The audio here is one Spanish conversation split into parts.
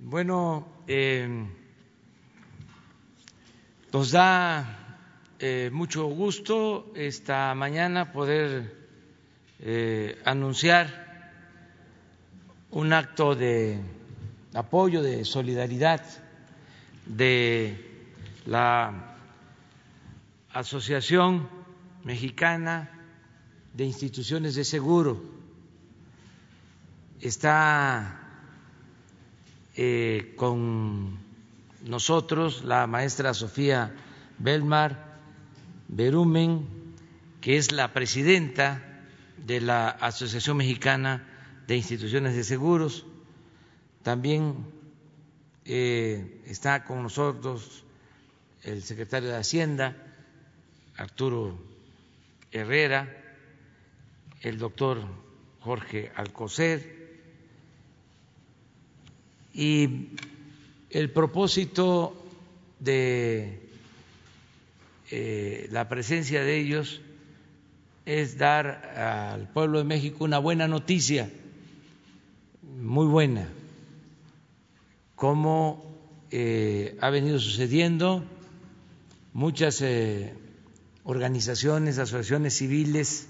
Bueno, eh, nos da eh, mucho gusto esta mañana poder eh, anunciar un acto de apoyo, de solidaridad de la Asociación Mexicana de Instituciones de Seguro. Está eh, con nosotros la maestra Sofía Belmar Berumen, que es la presidenta de la Asociación Mexicana de Instituciones de Seguros. También eh, está con nosotros el secretario de Hacienda, Arturo Herrera, el doctor Jorge Alcocer, y el propósito de eh, la presencia de ellos es dar al pueblo de México una buena noticia, muy buena, como eh, ha venido sucediendo, muchas eh, organizaciones, asociaciones civiles,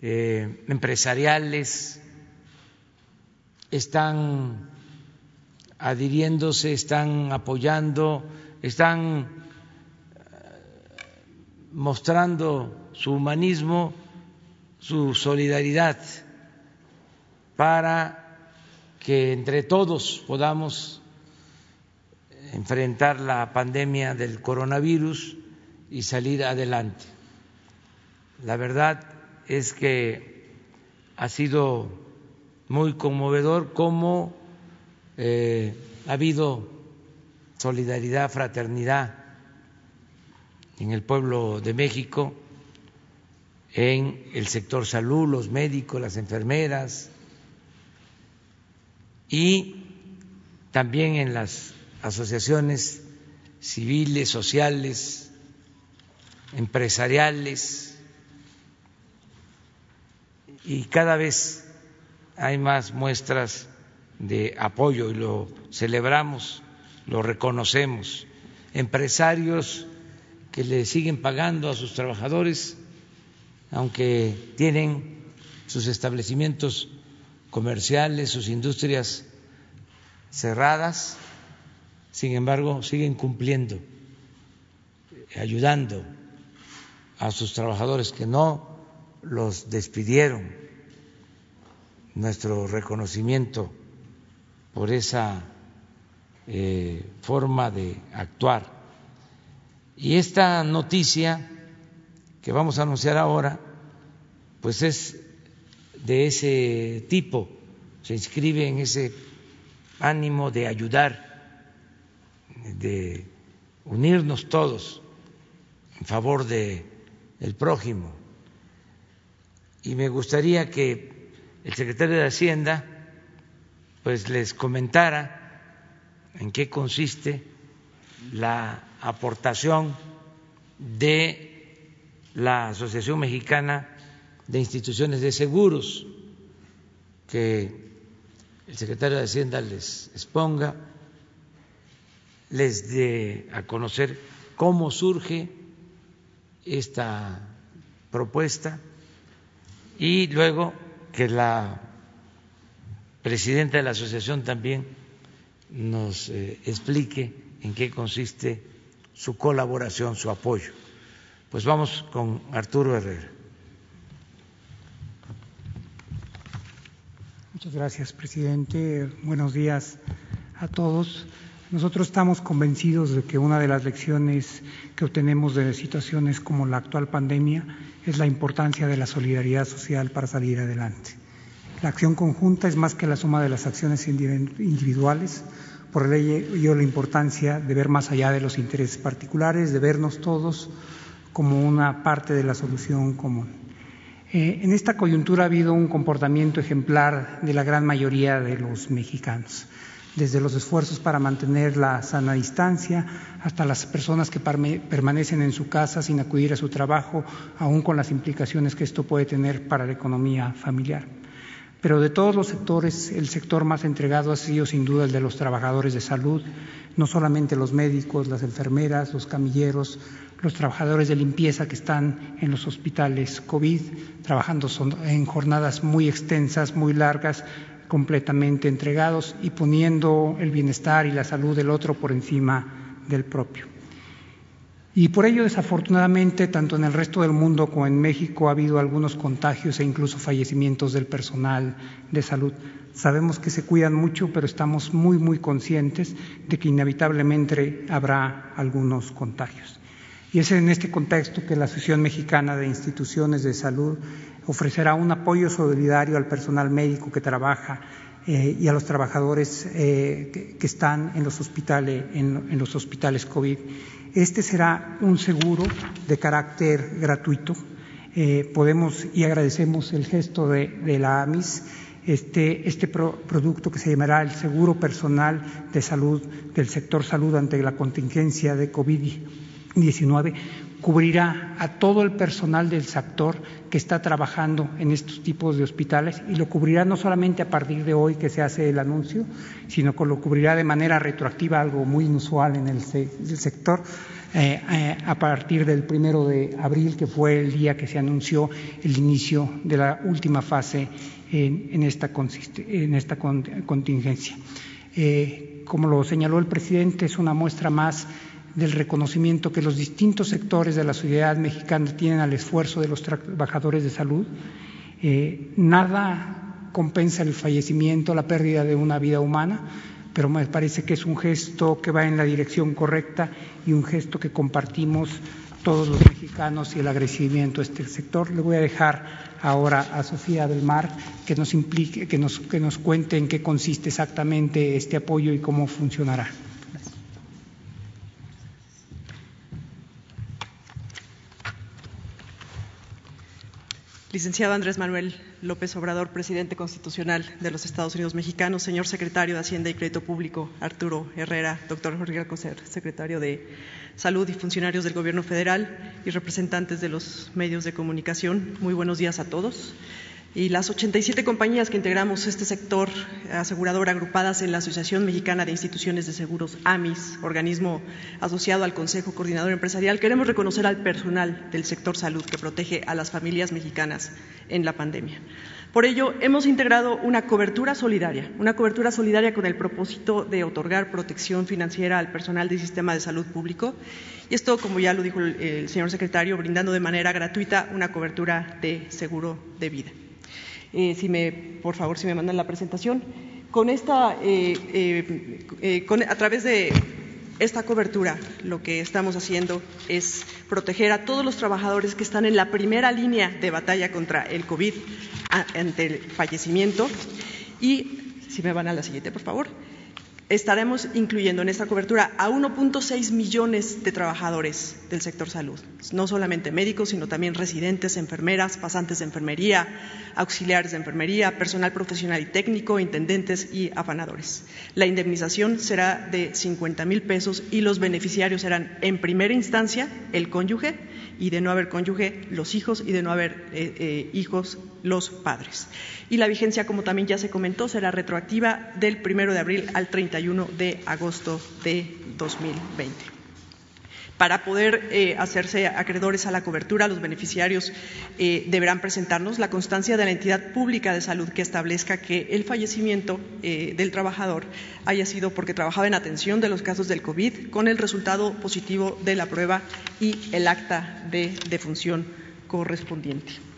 empresariales, están adhiriéndose, están apoyando, están mostrando su humanismo, su solidaridad para que entre todos podamos enfrentar la pandemia del coronavirus y salir adelante. La verdad es que ha sido muy conmovedor cómo eh, ha habido solidaridad, fraternidad en el pueblo de México, en el sector salud, los médicos, las enfermeras y también en las asociaciones civiles, sociales, empresariales y cada vez hay más muestras de apoyo y lo celebramos, lo reconocemos. Empresarios que le siguen pagando a sus trabajadores, aunque tienen sus establecimientos comerciales, sus industrias cerradas, sin embargo, siguen cumpliendo, ayudando a sus trabajadores que no los despidieron. Nuestro reconocimiento por esa eh, forma de actuar. Y esta noticia que vamos a anunciar ahora, pues es de ese tipo, se inscribe en ese ánimo de ayudar, de unirnos todos en favor de prójimo. Y me gustaría que el secretario de Hacienda pues les comentara en qué consiste la aportación de la Asociación Mexicana de Instituciones de Seguros, que el secretario de Hacienda les exponga, les dé a conocer cómo surge esta propuesta y luego que la presidenta de la asociación también nos eh, explique en qué consiste su colaboración, su apoyo. Pues vamos con Arturo Herrera. Muchas gracias, presidente. Buenos días a todos. Nosotros estamos convencidos de que una de las lecciones que obtenemos de situaciones como la actual pandemia es la importancia de la solidaridad social para salir adelante. La acción conjunta es más que la suma de las acciones individuales, por ello la importancia de ver más allá de los intereses particulares, de vernos todos como una parte de la solución común. Eh, en esta coyuntura ha habido un comportamiento ejemplar de la gran mayoría de los mexicanos, desde los esfuerzos para mantener la sana distancia hasta las personas que permanecen en su casa sin acudir a su trabajo, aún con las implicaciones que esto puede tener para la economía familiar. Pero de todos los sectores, el sector más entregado ha sido sin duda el de los trabajadores de salud, no solamente los médicos, las enfermeras, los camilleros, los trabajadores de limpieza que están en los hospitales COVID, trabajando en jornadas muy extensas, muy largas, completamente entregados y poniendo el bienestar y la salud del otro por encima del propio. Y por ello, desafortunadamente, tanto en el resto del mundo como en México ha habido algunos contagios e incluso fallecimientos del personal de salud. Sabemos que se cuidan mucho, pero estamos muy, muy conscientes de que inevitablemente habrá algunos contagios. Y es en este contexto que la Asociación Mexicana de Instituciones de Salud ofrecerá un apoyo solidario al personal médico que trabaja eh, y a los trabajadores eh, que, están en los hospitales, en los hospitales COVID este será un seguro de carácter gratuito. Eh, podemos y agradecemos el gesto de, la AMIS, este, este producto que se llamará el Seguro Personal de Salud del sector salud ante la contingencia de COVID-19 cubrirá a todo el personal del sector que está trabajando en estos tipos de hospitales y lo cubrirá no solamente a partir de hoy que se hace el anuncio, sino que lo cubrirá de manera retroactiva, algo muy inusual en el, sector, eh, eh, a partir del primero de abril, que fue el día que se anunció el inicio de la última fase en, esta, en esta, contingencia. Eh, como lo señaló el presidente, es una muestra más del reconocimiento que los distintos sectores de la sociedad mexicana tienen al esfuerzo de los trabajadores de salud. Eh, nada compensa el fallecimiento, la pérdida de una vida humana, pero me parece que es un gesto que va en la dirección correcta y un gesto que compartimos todos los mexicanos y el agradecimiento a este sector. Le voy a dejar ahora a Sofía del Mar que nos implique, que nos, que nos cuente en qué consiste exactamente este apoyo y cómo funcionará. Licenciado Andrés Manuel López Obrador, presidente constitucional de los Estados Unidos mexicanos, señor secretario de Hacienda y Crédito Público, Arturo Herrera, doctor Jorge Alcocer, secretario de Salud y funcionarios del Gobierno federal y representantes de los medios de comunicación, muy buenos días a todos y las 87 compañías que integramos este sector asegurador agrupadas en la Asociación Mexicana de Instituciones de Seguros, AMIS, organismo asociado al Consejo Coordinador Empresarial, queremos reconocer al personal del sector salud que protege a las familias mexicanas en la pandemia. Por ello, hemos integrado una cobertura solidaria, una cobertura solidaria con el propósito de otorgar protección financiera al personal del sistema de salud público. Y esto, como ya lo dijo el señor secretario, brindando de manera gratuita una cobertura de seguro de vida. Eh, si me, por favor, si me mandan la presentación. Con esta, eh, eh, a través de esta cobertura, lo que estamos haciendo es proteger a todos los trabajadores que están en la primera línea de batalla contra el COVID ante el fallecimiento. Y, si me van a la siguiente, por favor estaremos incluyendo en esta cobertura a 1.6 millones de trabajadores del sector salud, no solamente médicos, sino también residentes, enfermeras, pasantes de enfermería, auxiliares de enfermería, personal profesional y técnico, intendentes y afanadores. La indemnización será de 50 mil pesos y los beneficiarios serán, en primera instancia, el cónyuge y de no haber cónyuge, los hijos y de no haber eh, eh, hijos, los padres. Y la vigencia, como también ya se comentó, será retroactiva del primero de abril al 31 de agosto de 2020 para poder eh, hacerse acreedores a la cobertura, los beneficiarios eh, deberán presentarnos la constancia de la entidad pública de salud que establezca que el fallecimiento eh, del trabajador haya sido porque trabajaba en atención de los casos del COVID con el resultado positivo de la prueba y el acta de defunción correspondiente.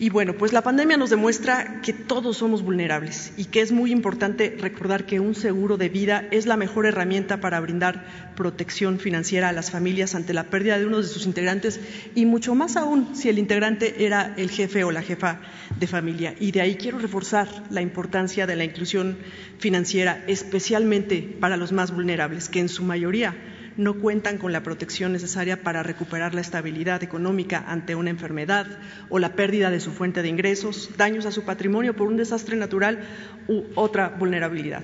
Y bueno, pues la pandemia nos demuestra que todos somos vulnerables y que es muy importante recordar que un seguro de vida es la mejor herramienta para brindar protección financiera a las familias ante la pérdida de uno de sus integrantes y mucho más aún si el integrante era el jefe o la jefa de familia. Y de ahí quiero reforzar la importancia de la inclusión financiera, especialmente para los más vulnerables, que en su mayoría no cuentan con la protección necesaria para recuperar la estabilidad económica ante una enfermedad o la pérdida de su fuente de ingresos, daños a su patrimonio por un desastre natural u otra vulnerabilidad.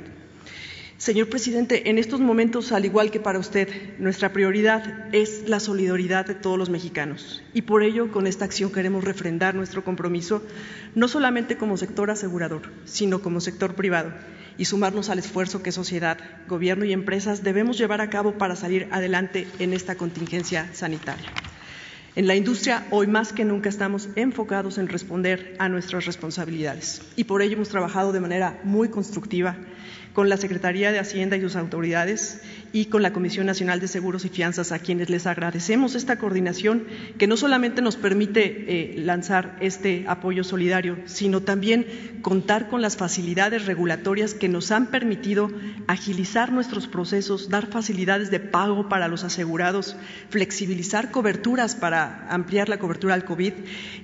Señor presidente, en estos momentos, al igual que para usted, nuestra prioridad es la solidaridad de todos los mexicanos. Y por ello, con esta acción queremos refrendar nuestro compromiso, no solamente como sector asegurador, sino como sector privado, y sumarnos al esfuerzo que sociedad, gobierno y empresas debemos llevar a cabo para salir adelante en esta contingencia sanitaria. En la industria, hoy más que nunca estamos enfocados en responder a nuestras responsabilidades y por ello hemos trabajado de manera muy constructiva con la Secretaría de Hacienda y sus autoridades y con la Comisión Nacional de Seguros y Fianzas, a quienes les agradecemos esta coordinación que no solamente nos permite eh, lanzar este apoyo solidario, sino también contar con las facilidades regulatorias que nos han permitido agilizar nuestros procesos, dar facilidades de pago para los asegurados, flexibilizar coberturas para ampliar la cobertura al COVID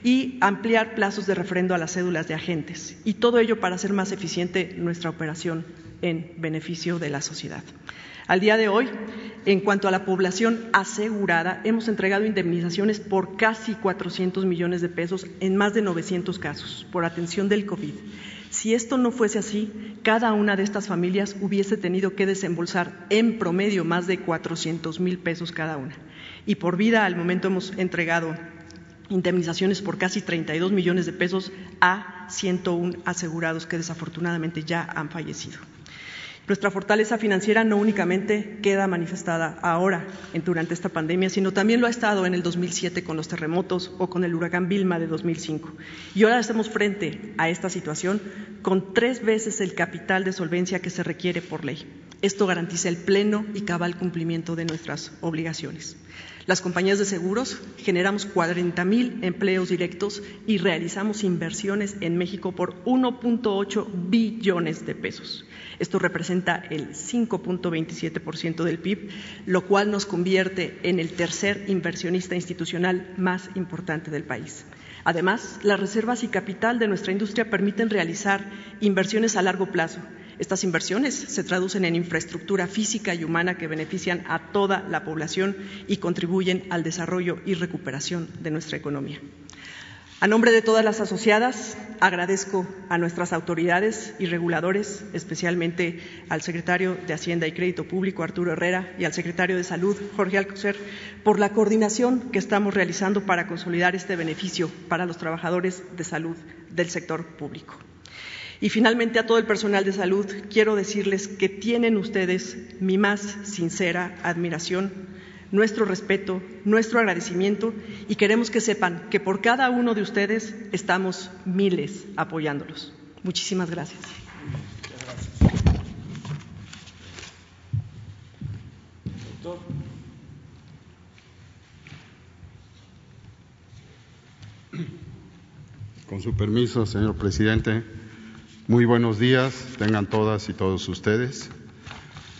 y ampliar plazos de refrendo a las cédulas de agentes. Y todo ello para hacer más eficiente nuestra operación en beneficio de la sociedad. Al día de hoy, en cuanto a la población asegurada, hemos entregado indemnizaciones por casi 400 millones de pesos en más de 900 casos por atención del COVID. Si esto no fuese así, cada una de estas familias hubiese tenido que desembolsar en promedio más de 400 mil pesos cada una. Y por vida, al momento hemos entregado indemnizaciones por casi 32 millones de pesos a 101 asegurados que desafortunadamente ya han fallecido. Nuestra fortaleza financiera no únicamente queda manifestada ahora durante esta pandemia, sino también lo ha estado en el 2007 con los terremotos o con el huracán Vilma de 2005. Y ahora estamos frente a esta situación con tres veces el capital de solvencia que se requiere por ley. Esto garantiza el pleno y cabal cumplimiento de nuestras obligaciones. Las compañías de seguros generamos 40 mil empleos directos y realizamos inversiones en México por 1.8 billones de pesos. Esto representa el 5.27% del PIB, lo cual nos convierte en el tercer inversionista institucional más importante del país. Además, las reservas y capital de nuestra industria permiten realizar inversiones a largo plazo. Estas inversiones se traducen en infraestructura física y humana que benefician a toda la población y contribuyen al desarrollo y recuperación de nuestra economía. A nombre de todas las asociadas, agradezco a nuestras autoridades y reguladores, especialmente al secretario de Hacienda y Crédito Público, Arturo Herrera, y al secretario de Salud, Jorge Alcocer, por la coordinación que estamos realizando para consolidar este beneficio para los trabajadores de salud del sector público. Y finalmente a todo el personal de salud quiero decirles que tienen ustedes mi más sincera admiración nuestro respeto, nuestro agradecimiento y queremos que sepan que por cada uno de ustedes estamos miles apoyándolos. Muchísimas gracias. Con su permiso, señor presidente, muy buenos días, tengan todas y todos ustedes.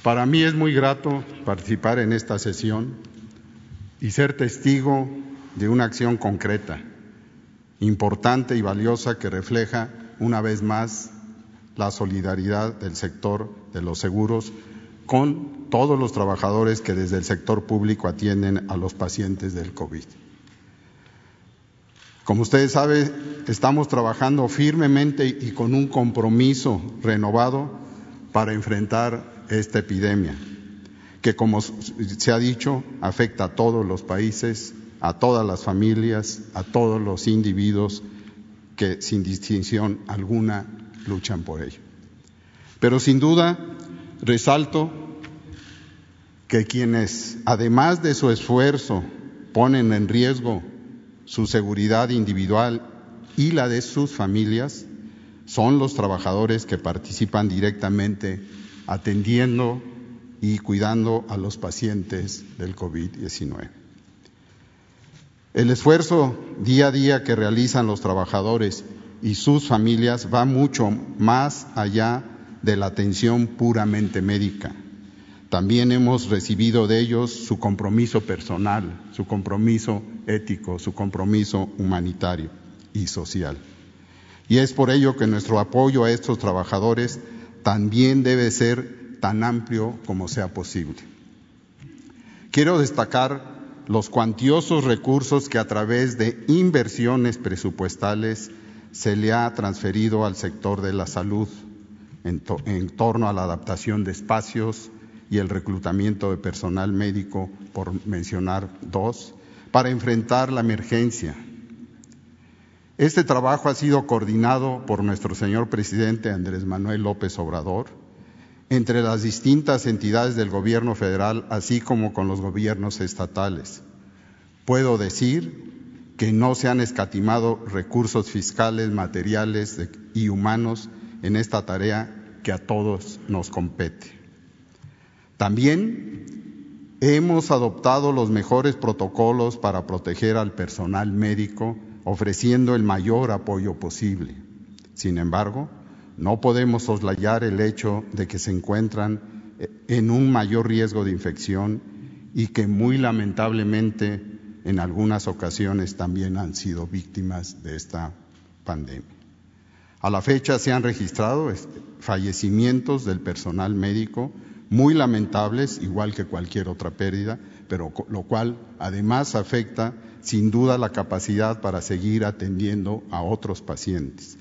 Para mí es muy grato participar en esta sesión y ser testigo de una acción concreta, importante y valiosa que refleja una vez más la solidaridad del sector de los seguros con todos los trabajadores que desde el sector público atienden a los pacientes del COVID. Como ustedes saben, estamos trabajando firmemente y con un compromiso renovado para enfrentar esta epidemia, que como se ha dicho, afecta a todos los países, a todas las familias, a todos los individuos que sin distinción alguna luchan por ello. Pero sin duda resalto que quienes, además de su esfuerzo, ponen en riesgo su seguridad individual y la de sus familias, son los trabajadores que participan directamente atendiendo y cuidando a los pacientes del COVID-19. El esfuerzo día a día que realizan los trabajadores y sus familias va mucho más allá de la atención puramente médica. También hemos recibido de ellos su compromiso personal, su compromiso ético, su compromiso humanitario y social. Y es por ello que nuestro apoyo a estos trabajadores también debe ser tan amplio como sea posible. Quiero destacar los cuantiosos recursos que a través de inversiones presupuestales se le ha transferido al sector de la salud en, en torno a la adaptación de espacios y el reclutamiento de personal médico, por mencionar dos, para enfrentar la emergencia. Este trabajo ha sido coordinado por nuestro señor presidente Andrés Manuel López Obrador entre las distintas entidades del gobierno federal, así como con los gobiernos estatales. Puedo decir que no se han escatimado recursos fiscales, materiales y humanos en esta tarea que a todos nos compete. También hemos adoptado los mejores protocolos para proteger al personal médico, ofreciendo el mayor apoyo posible. Sin embargo, no podemos soslayar el hecho de que se encuentran en un mayor riesgo de infección y que muy lamentablemente en algunas ocasiones también han sido víctimas de esta pandemia. A la fecha se han registrado fallecimientos del personal médico muy lamentables, igual que cualquier otra pérdida, pero lo cual además afecta sin duda la capacidad para seguir atendiendo a otros pacientes,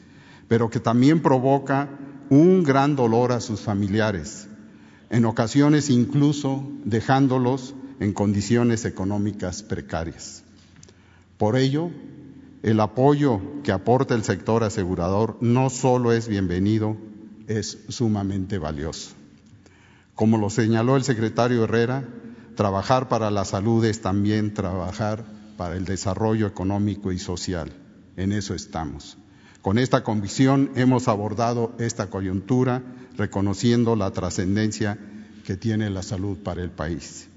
pero que también provoca un gran dolor a sus familiares, en ocasiones incluso dejándolos en condiciones económicas precarias. Por ello, el apoyo que aporta el sector asegurador no solo es bienvenido, es sumamente valioso. Como lo señaló el secretario Herrera, trabajar para la salud es también trabajar para el desarrollo económico y social. En eso estamos. Con esta convicción hemos abordado esta coyuntura reconociendo la trascendencia que tiene la salud para el país.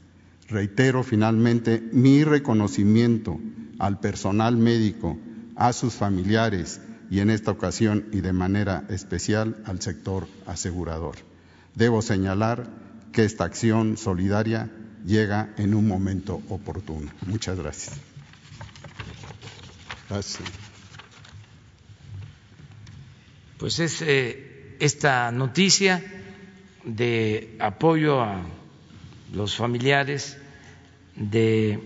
Reitero finalmente mi reconocimiento al personal médico, a sus familiares y en esta ocasión y de manera especial al sector asegurador. Debo señalar que esta acción solidaria llega en un momento oportuno. Muchas gracias. Gracias. Pues es eh, esta noticia de apoyo a los familiares de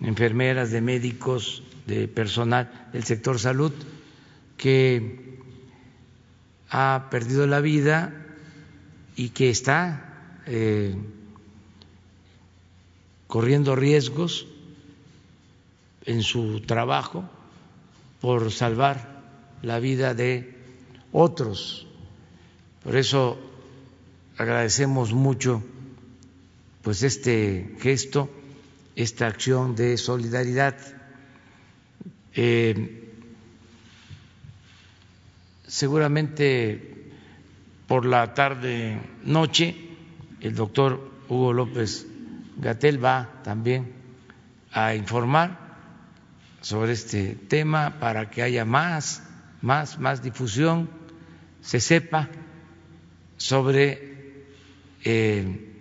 enfermeras, de médicos, de personal del sector salud que ha perdido la vida y que está eh, corriendo riesgos en su trabajo por salvar la vida de otros. Por eso agradecemos mucho pues este gesto, esta acción de solidaridad. Eh, seguramente por la tarde noche. El doctor Hugo López Gatel va también a informar sobre este tema para que haya más, más, más difusión, se sepa sobre eh,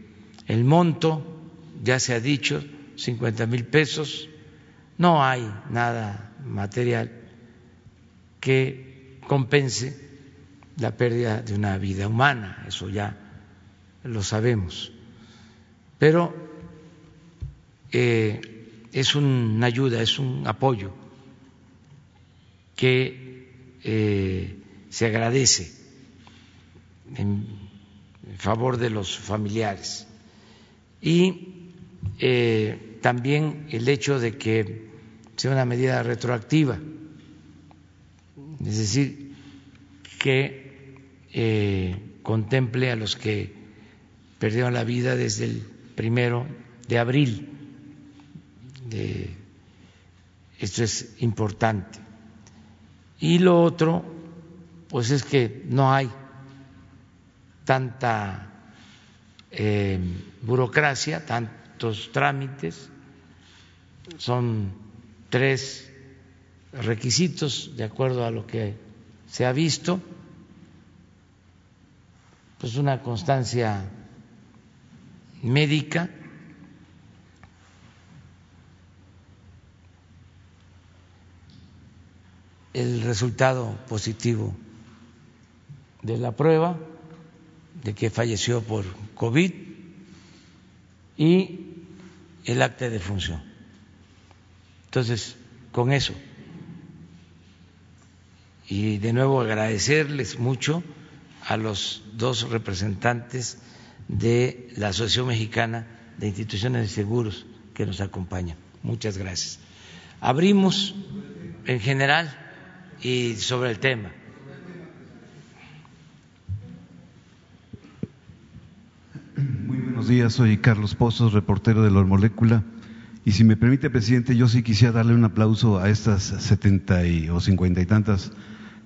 el monto, ya se ha dicho, 50 mil pesos, no hay nada material que compense la pérdida de una vida humana, eso ya lo sabemos. Pero eh, es una ayuda, es un apoyo que eh, se agradece en favor de los familiares. Y eh, también el hecho de que sea una medida retroactiva, es decir, que eh, contemple a los que perdieron la vida desde el primero de abril. Esto es importante. Y lo otro, pues es que no hay tanta eh, burocracia, tantos trámites, son tres requisitos de acuerdo a lo que se ha visto pues una constancia médica el resultado positivo de la prueba de que falleció por COVID y el acta de función. Entonces, con eso, y de nuevo agradecerles mucho a los dos representantes de la Asociación Mexicana de Instituciones de Seguros que nos acompañan. Muchas gracias. Abrimos en general y sobre el tema. Muy buenos días, soy Carlos Pozos, reportero de la Molécula. Y si me permite, presidente, yo sí quisiera darle un aplauso a estas setenta o cincuenta y tantas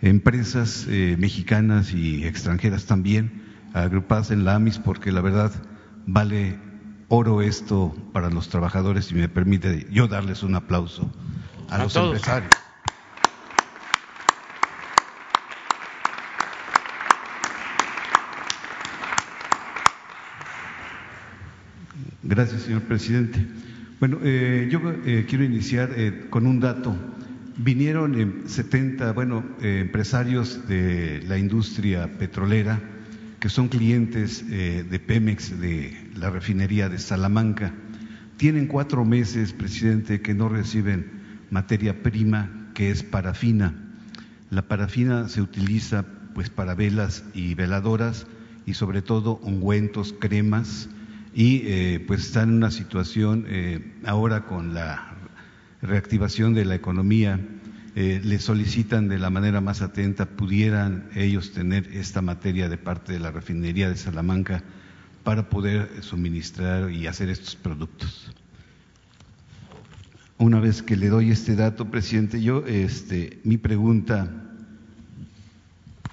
empresas eh, mexicanas y extranjeras también agrupadas en la AMIS, porque la verdad vale oro esto para los trabajadores y me permite yo darles un aplauso a, los empresarios. Gracias, señor presidente. Bueno, eh, yo eh, quiero iniciar eh, con un dato. Vinieron 70, bueno, empresarios de la industria petrolera que son clientes de Pemex, de la refinería de Salamanca. Tienen cuatro meses, presidente, que no reciben materia prima, que es parafina. La parafina se utiliza pues para velas y veladoras y sobre todo ungüentos, cremas y eh, pues están en una situación eh, ahora con la reactivación de la economía, eh, le solicitan de la manera más atenta, pudieran ellos tener esta materia de parte de la refinería de Salamanca para poder suministrar y hacer estos productos. Una vez que le doy este dato, presidente, yo, este, mi pregunta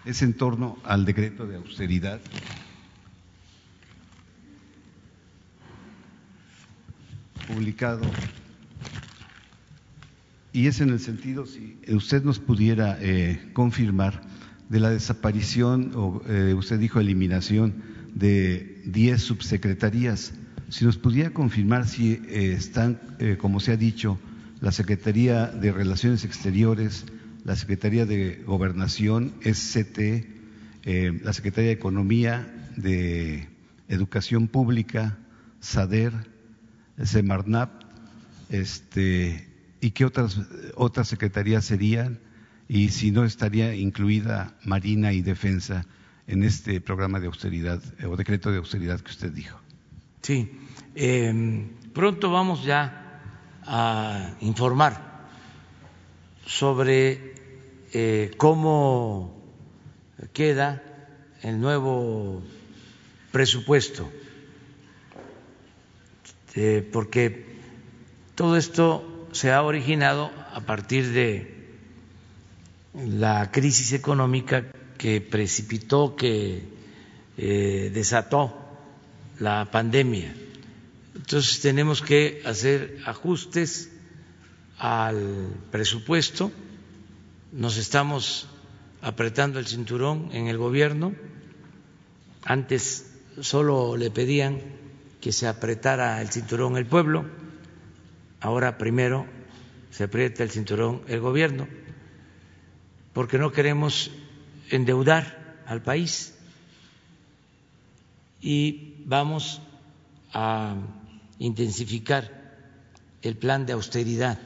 es en torno al decreto de austeridad publicado y es en el sentido, si usted nos pudiera eh, confirmar, de la desaparición, o eh, usted dijo eliminación, de 10 subsecretarías. Si nos pudiera confirmar si eh, están, como se ha dicho, la Secretaría de Relaciones Exteriores, la Secretaría de Gobernación, SCT, la Secretaría de Economía, de Educación Pública, SADER, Semarnap, este, y qué otras, otras secretarías serían, y si no estaría incluida Marina y Defensa en este programa de austeridad o decreto de austeridad que usted dijo. Sí, em, pronto vamos ya a informar sobre eh, cómo queda el nuevo presupuesto este, porque todo esto se ha originado a partir de la crisis económica que precipitó, que eh, desató la pandemia. Entonces tenemos que hacer ajustes al presupuesto, nos estamos apretando el cinturón en el gobierno, antes solo le pedían que se apretara el cinturón el pueblo, ahora primero se aprieta el cinturón el gobierno, porque no queremos endeudar al país y vamos a intensificar el plan de austeridad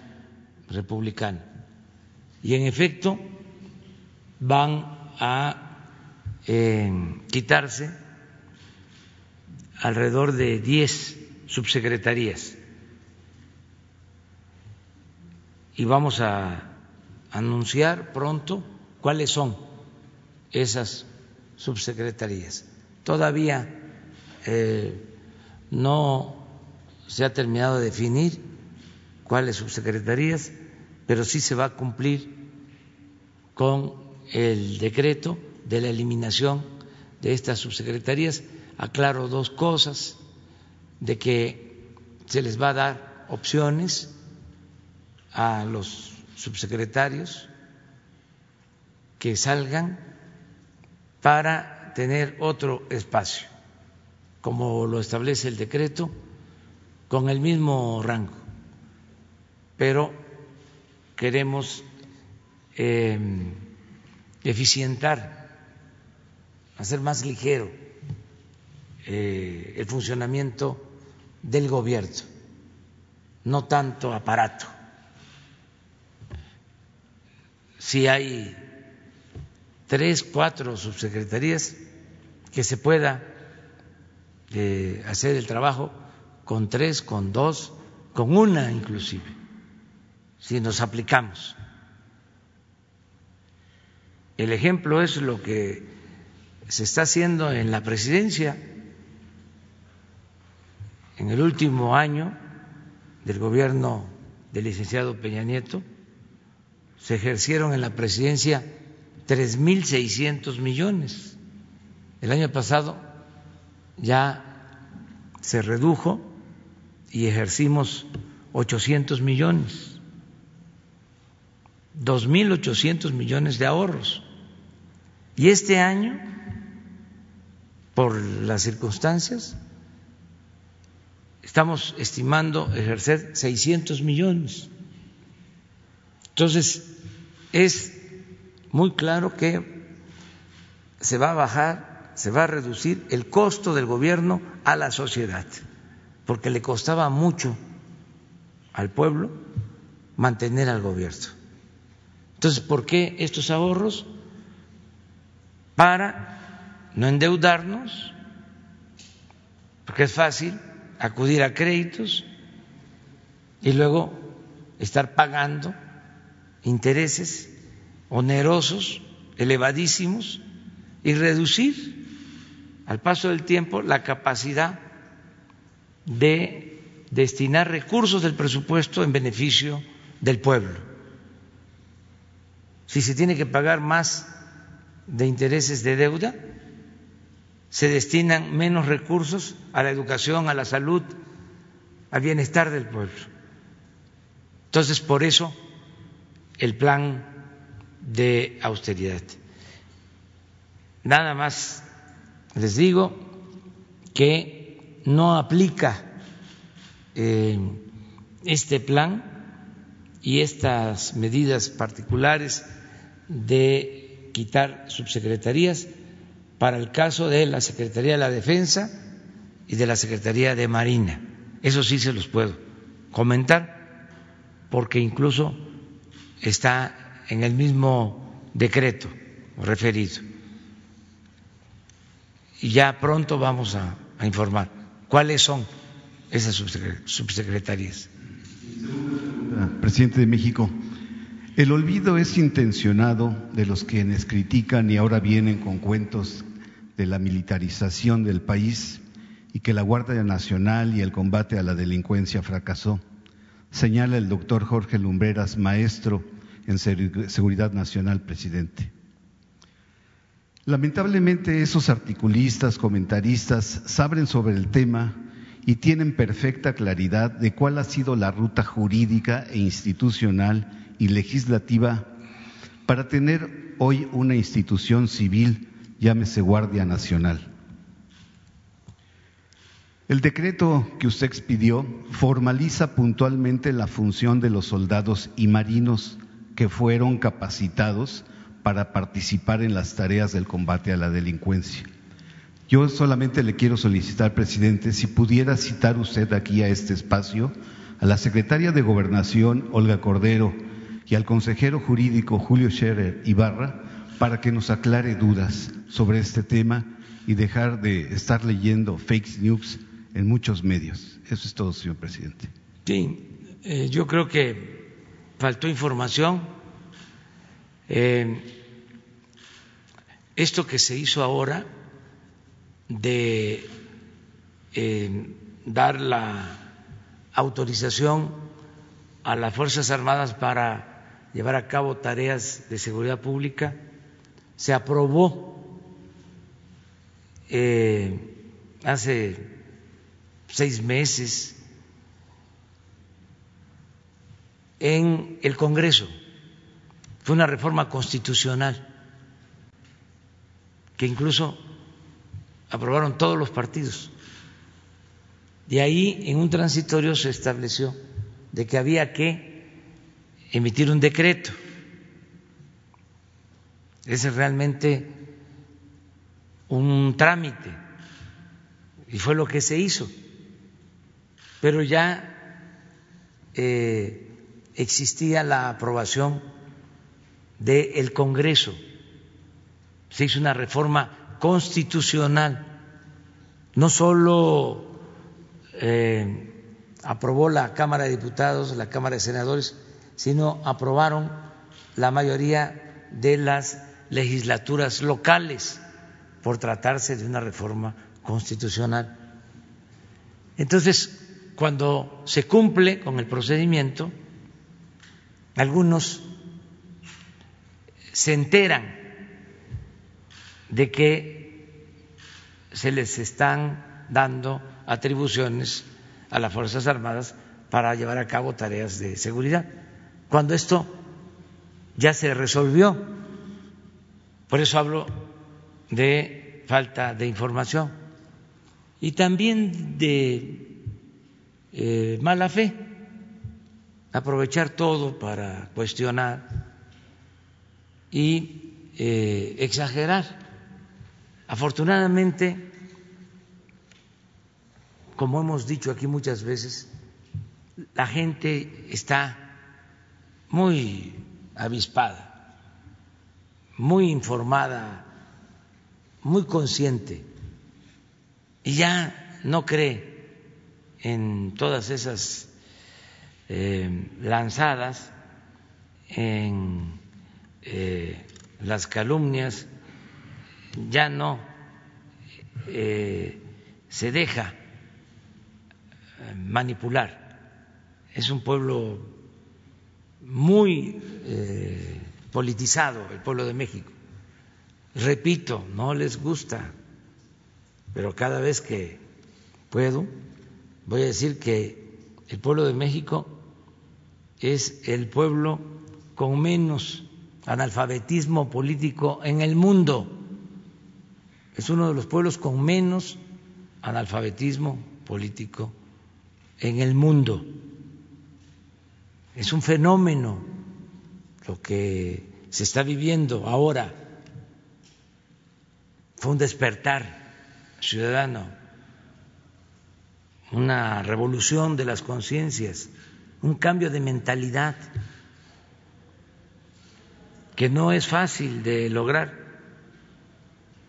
republicano. Y en efecto van a eh, quitarse alrededor de 10 subsecretarías y vamos a anunciar pronto cuáles son esas subsecretarías. Todavía eh, no se ha terminado de definir cuáles subsecretarías, pero sí se va a cumplir con el decreto de la eliminación de estas subsecretarías aclaro dos cosas, de que se les va a dar opciones a los subsecretarios que salgan para tener otro espacio, como lo establece el decreto, con el mismo rango. Pero queremos eh, eficientar, hacer más ligero eh, el funcionamiento del gobierno, no tanto aparato. Si hay tres, cuatro subsecretarías, que se pueda eh, hacer el trabajo con tres, con dos, con una inclusive, si nos aplicamos. El ejemplo es lo que se está haciendo en la presidencia. En el último año del gobierno del licenciado Peña Nieto, se ejercieron en la presidencia 3.600 millones. El año pasado ya se redujo y ejercimos 800 millones, 2.800 millones de ahorros. Y este año, por las circunstancias, estamos estimando ejercer 600 millones. Entonces, es muy claro que se va a bajar, se va a reducir el costo del gobierno a la sociedad, porque le costaba mucho al pueblo mantener al gobierno. Entonces, ¿por qué estos ahorros? Para no endeudarnos, porque es fácil acudir a créditos y luego estar pagando intereses onerosos, elevadísimos, y reducir al paso del tiempo la capacidad de destinar recursos del presupuesto en beneficio del pueblo. Si se tiene que pagar más de intereses de deuda, se destinan menos recursos a la educación, a la salud, al bienestar del pueblo. Entonces, por eso el plan de austeridad. Nada más les digo que no aplica eh, este plan y estas medidas particulares de quitar subsecretarías para el caso de la Secretaría de la Defensa y de la Secretaría de Marina. Eso sí se los puedo comentar porque incluso está en el mismo decreto referido. Y ya pronto vamos a, informar cuáles son esas subsecretarías. Presidente de México, el olvido es intencionado de los quienes critican y ahora vienen con cuentos de la militarización del país y que la Guardia Nacional y el combate a la delincuencia fracasó, señala el doctor Jorge Lumbreras, maestro en Seguridad Nacional, presidente. Lamentablemente esos articulistas, comentaristas, saben sobre el tema y tienen perfecta claridad de cuál ha sido la ruta jurídica e institucional y legislativa para tener hoy una institución civil llámese Guardia Nacional. El decreto que usted expidió formaliza puntualmente la función de los soldados y marinos que fueron capacitados para participar en las tareas del combate a la delincuencia. Yo solamente le quiero solicitar, presidente, si pudiera citar usted aquí a este espacio a la secretaria de Gobernación, Olga Cordero, y al consejero jurídico Julio Scherer Ibarra, para que nos aclare dudas sobre este tema y dejar de estar leyendo fake news en muchos medios. Eso es todo, señor presidente. Sí, eh, yo creo que faltó información. Eh, esto que se hizo ahora de eh, dar la autorización a las Fuerzas Armadas para llevar a cabo tareas de seguridad pública se aprobó eh, hace seis meses en el Congreso. Fue una reforma constitucional que incluso aprobaron todos los partidos. De ahí, en un transitorio, se estableció de que había que emitir un decreto es realmente un trámite y fue lo que se hizo. Pero ya eh, existía la aprobación del Congreso, se hizo una reforma constitucional. No solo eh, aprobó la Cámara de Diputados, la Cámara de Senadores, sino aprobaron la mayoría de las legislaturas locales por tratarse de una reforma constitucional. Entonces, cuando se cumple con el procedimiento, algunos se enteran de que se les están dando atribuciones a las Fuerzas Armadas para llevar a cabo tareas de seguridad, cuando esto ya se resolvió. Por eso hablo de falta de información y también de eh, mala fe, aprovechar todo para cuestionar y eh, exagerar. Afortunadamente, como hemos dicho aquí muchas veces, la gente está muy avispada, muy informada, muy consciente y ya no cree en todas esas eh, lanzadas, en eh, las calumnias, ya no eh, se deja manipular. Es un pueblo muy politizado, el pueblo de México. Repito, no les gusta, pero cada vez que puedo, voy a decir que el pueblo de México es el pueblo con menos analfabetismo político en el mundo. Es uno de los pueblos con menos analfabetismo político en el mundo. Es un fenómeno lo que se está viviendo ahora. Fue un despertar ciudadano una revolución de las conciencias, un cambio de mentalidad que no es fácil de lograr.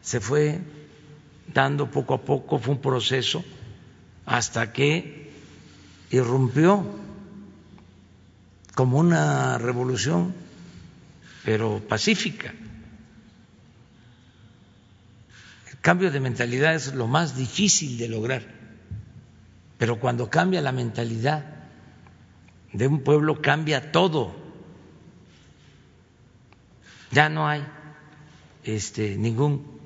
Se fue dando poco a poco, fue un proceso hasta que irrumpió como una revolución, pero pacífica. El cambio de mentalidad es lo más difícil de lograr pero cuando cambia la mentalidad de un pueblo, cambia todo. Ya no hay este, ningún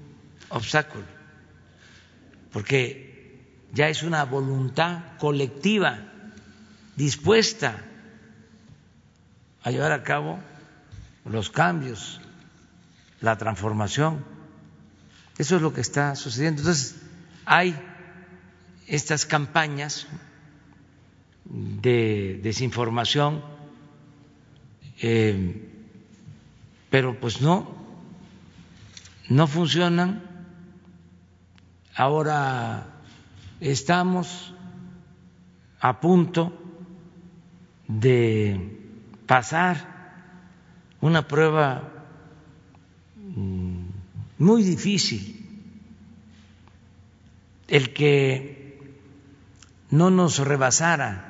obstáculo, porque ya es una voluntad colectiva dispuesta a llevar a cabo los cambios, la transformación. Eso es lo que está sucediendo. Entonces, hay estas campañas de desinformación, eh, pero pues no, no funcionan. Ahora estamos a punto de pasar una prueba mm, muy difícil, el que no nos rebasara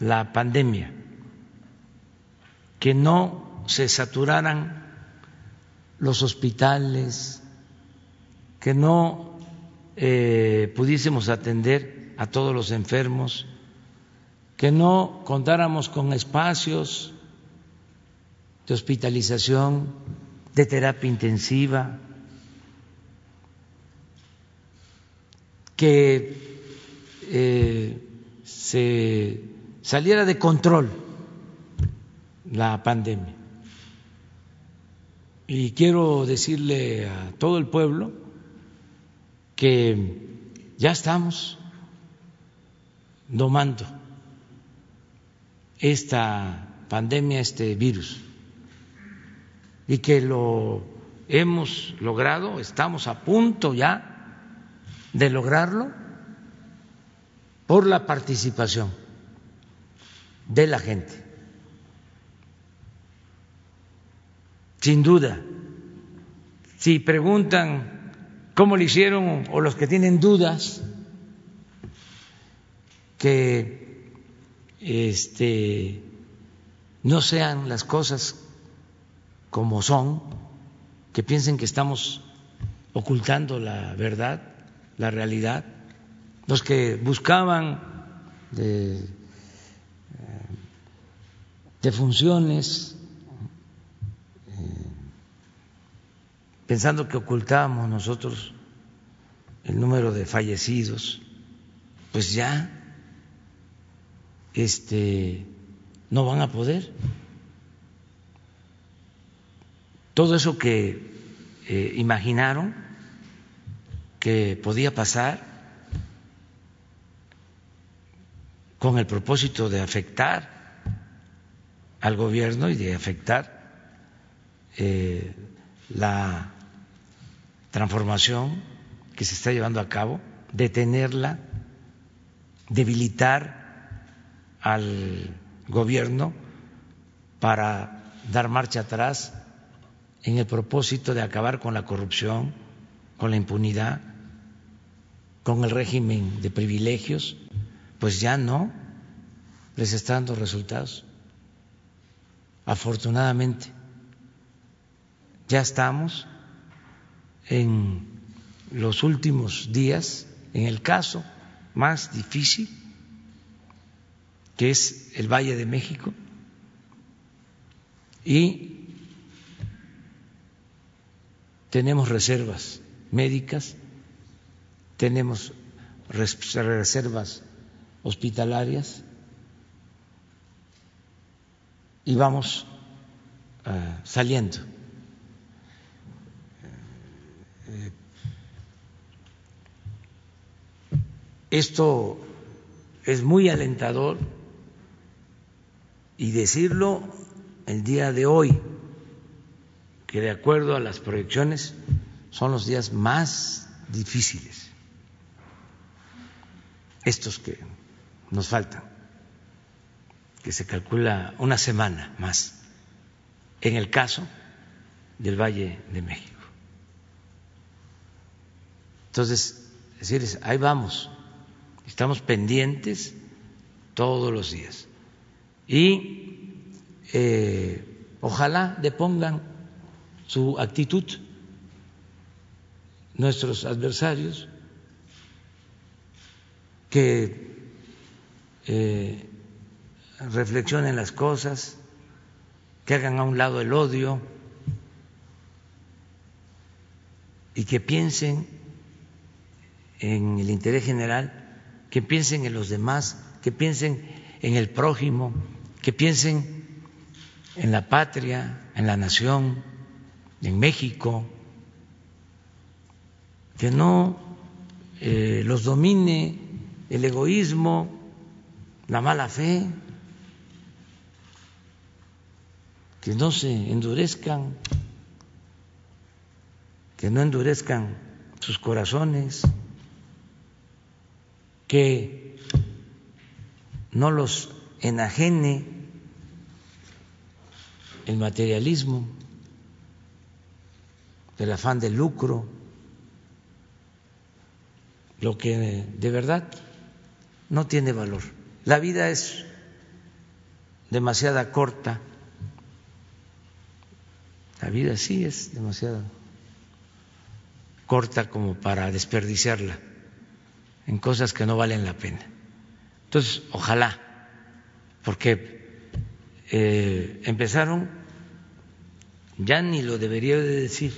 la pandemia, que no se saturaran los hospitales, que no eh, pudiésemos atender a todos los enfermos, que no contáramos con espacios de hospitalización, de terapia intensiva, que eh, se saliera de control la pandemia. Y quiero decirle a todo el pueblo que ya estamos domando esta pandemia, este virus, y que lo hemos logrado, estamos a punto ya de lograrlo por la participación de la gente. Sin duda, si preguntan ¿Cómo le hicieron o los que tienen dudas que este, no sean las cosas como son, que piensen que estamos ocultando la verdad, la realidad, los que buscaban de, eh, funciones, eh, pensando que ocultábamos nosotros el número de fallecidos, pues ya este, no van a poder. Todo eso que eh, imaginaron que podía pasar con el propósito de afectar al gobierno y de afectar eh, la transformación que se está llevando a cabo, detenerla, debilitar al gobierno para dar marcha atrás en el propósito de acabar con la corrupción, con la impunidad, con el régimen de privilegios, pues ya no les está dando resultados. Afortunadamente, ya estamos en los últimos días, en el caso más difícil que es el Valle de México, y tenemos reservas médicas, tenemos reservas hospitalarias y vamos uh, saliendo. Esto es muy alentador y decirlo el día de hoy, que de acuerdo a las proyecciones son los días más difíciles, estos que nos faltan, que se calcula una semana más, en el caso del Valle de México. Entonces, decirles, ahí vamos, estamos pendientes todos los días. Y eh, ojalá depongan su actitud. Nuestros adversarios, que eh, reflexionen las cosas, que hagan a un lado el odio y que piensen en el interés general, que piensen en los demás, que piensen en el prójimo, que piensen en la patria, en la nación, en México, que no eh, los domine el egoísmo, la mala fe, que no se endurezcan, que no endurezcan sus corazones, que no los enajene el materialismo, el afán de lucro, lo que de verdad no tiene valor. La vida es demasiada corta. La vida sí es demasiado corta como para desperdiciarla en cosas que no valen la pena. Entonces, ojalá porque eh, empezaron, ya ni lo debería de decir,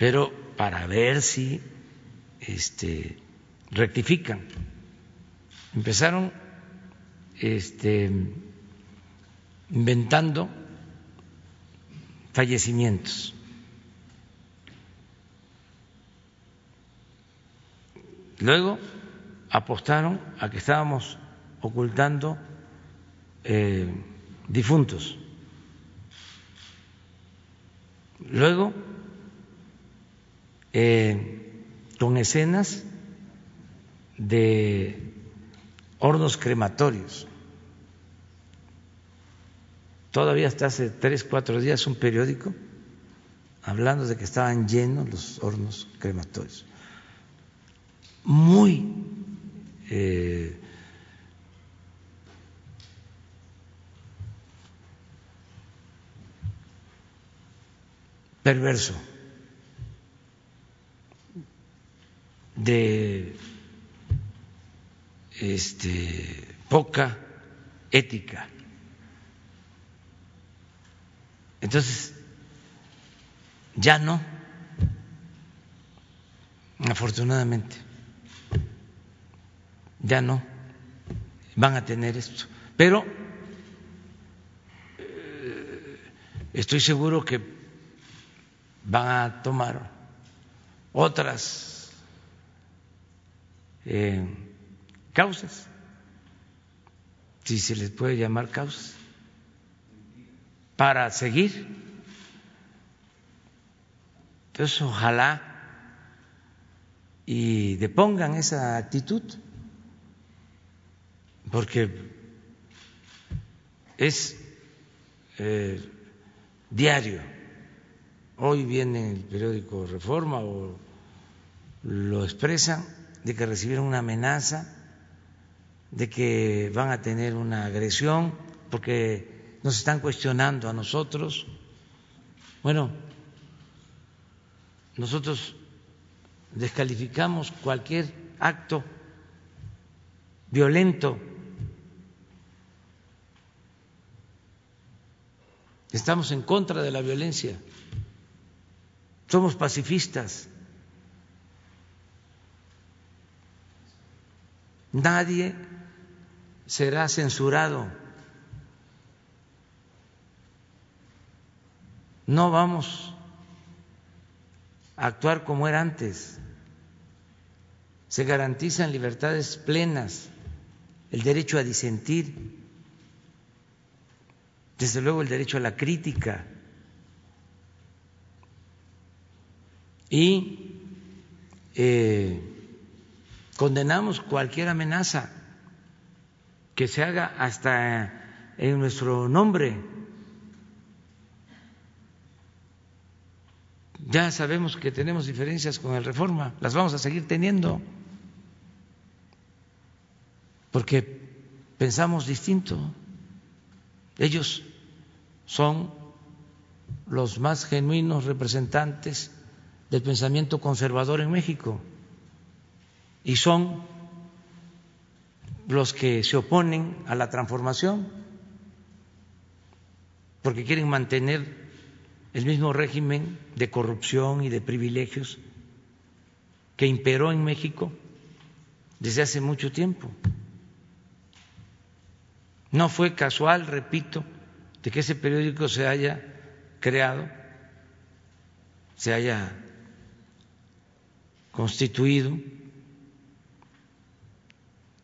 pero para ver si este, rectifican. Empezaron este, inventando fallecimientos. Luego apostaron a que estábamos ocultando eh, difuntos. Luego, eh, con escenas de hornos crematorios. Todavía hasta hace tres, cuatro días un periódico hablando de que estaban llenos los hornos crematorios. Muy eh, perverso, de este, poca ética. Entonces, ya no, afortunadamente, ya no van a tener esto. Pero eh, estoy seguro que van a tomar otras eh, causas, si se les puede llamar causas, para seguir. Entonces, ojalá y depongan esa actitud, porque es eh, diario. Hoy viene el periódico Reforma o lo expresan de que recibieron una amenaza, de que van a tener una agresión, porque nos están cuestionando a nosotros. Bueno, nosotros descalificamos cualquier acto violento. Estamos en contra de la violencia. Somos pacifistas. Nadie será censurado. No vamos a actuar como era antes. Se garantizan libertades plenas, el derecho a disentir, desde luego el derecho a la crítica y eh, condenamos cualquier amenaza que se haga hasta en nuestro nombre. Ya sabemos que tenemos diferencias con el Reforma, las vamos a seguir teniendo, porque pensamos distinto. Ellos son los más genuinos representantes del pensamiento conservador en México y son los que se oponen a la transformación porque quieren mantener el mismo régimen de corrupción y de privilegios que imperó en México desde hace mucho tiempo. No fue casual, repito, de que ese periódico se haya creado, se haya constituido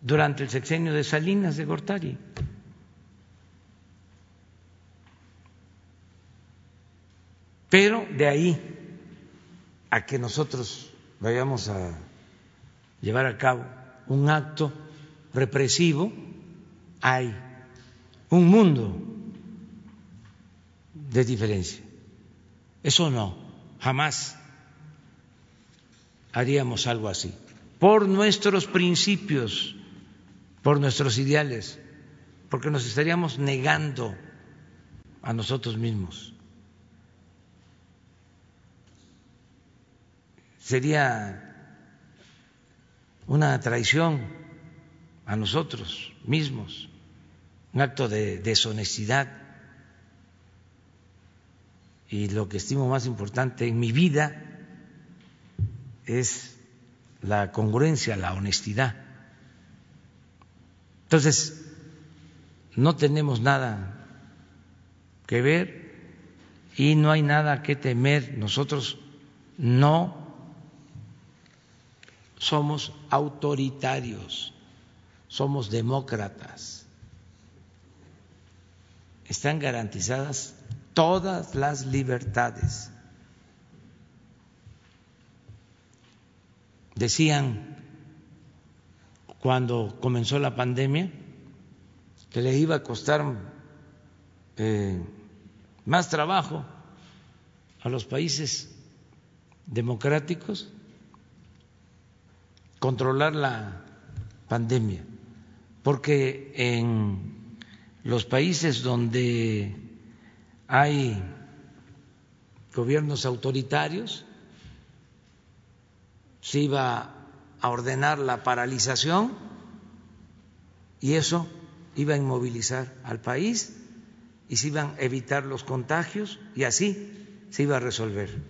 durante el sexenio de Salinas de Gortari. Pero de ahí a que nosotros vayamos a llevar a cabo un acto represivo, hay un mundo de diferencia. Eso no, jamás haríamos algo así. Por nuestros principios, por nuestros ideales, porque nos estaríamos negando a nosotros mismos. Sería una traición a nosotros mismos, un acto de deshonestidad. Y lo que estimo más importante en mi vida es la congruencia, la honestidad. Entonces, no tenemos nada que ver y no hay nada que temer. Nosotros no somos autoritarios, somos demócratas. Están garantizadas todas las libertades. Decían cuando comenzó la pandemia, que le iba a costar eh, más trabajo a los países democráticos controlar la pandemia, porque en los países donde hay gobiernos autoritarios se iba a ordenar la paralización y eso iba a inmovilizar al país y se iban a evitar los contagios y así se iba a resolver.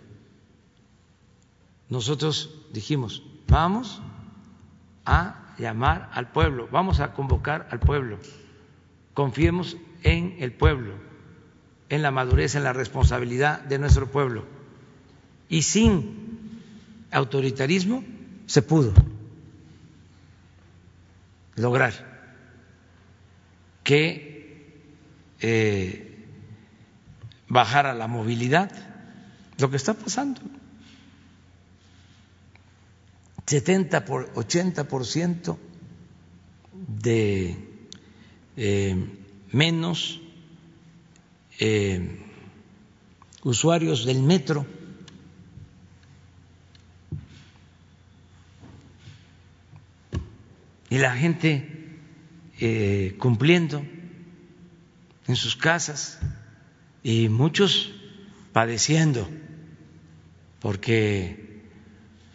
Nosotros dijimos, vamos a llamar al pueblo, vamos a convocar al pueblo, confiemos en el pueblo, en la madurez, en la responsabilidad de nuestro pueblo. Y sin autoritarismo se pudo lograr que eh, bajara la movilidad, lo que está pasando. 70 por 80 por ciento de eh, menos eh, usuarios del metro. Y la gente eh, cumpliendo en sus casas y muchos padeciendo porque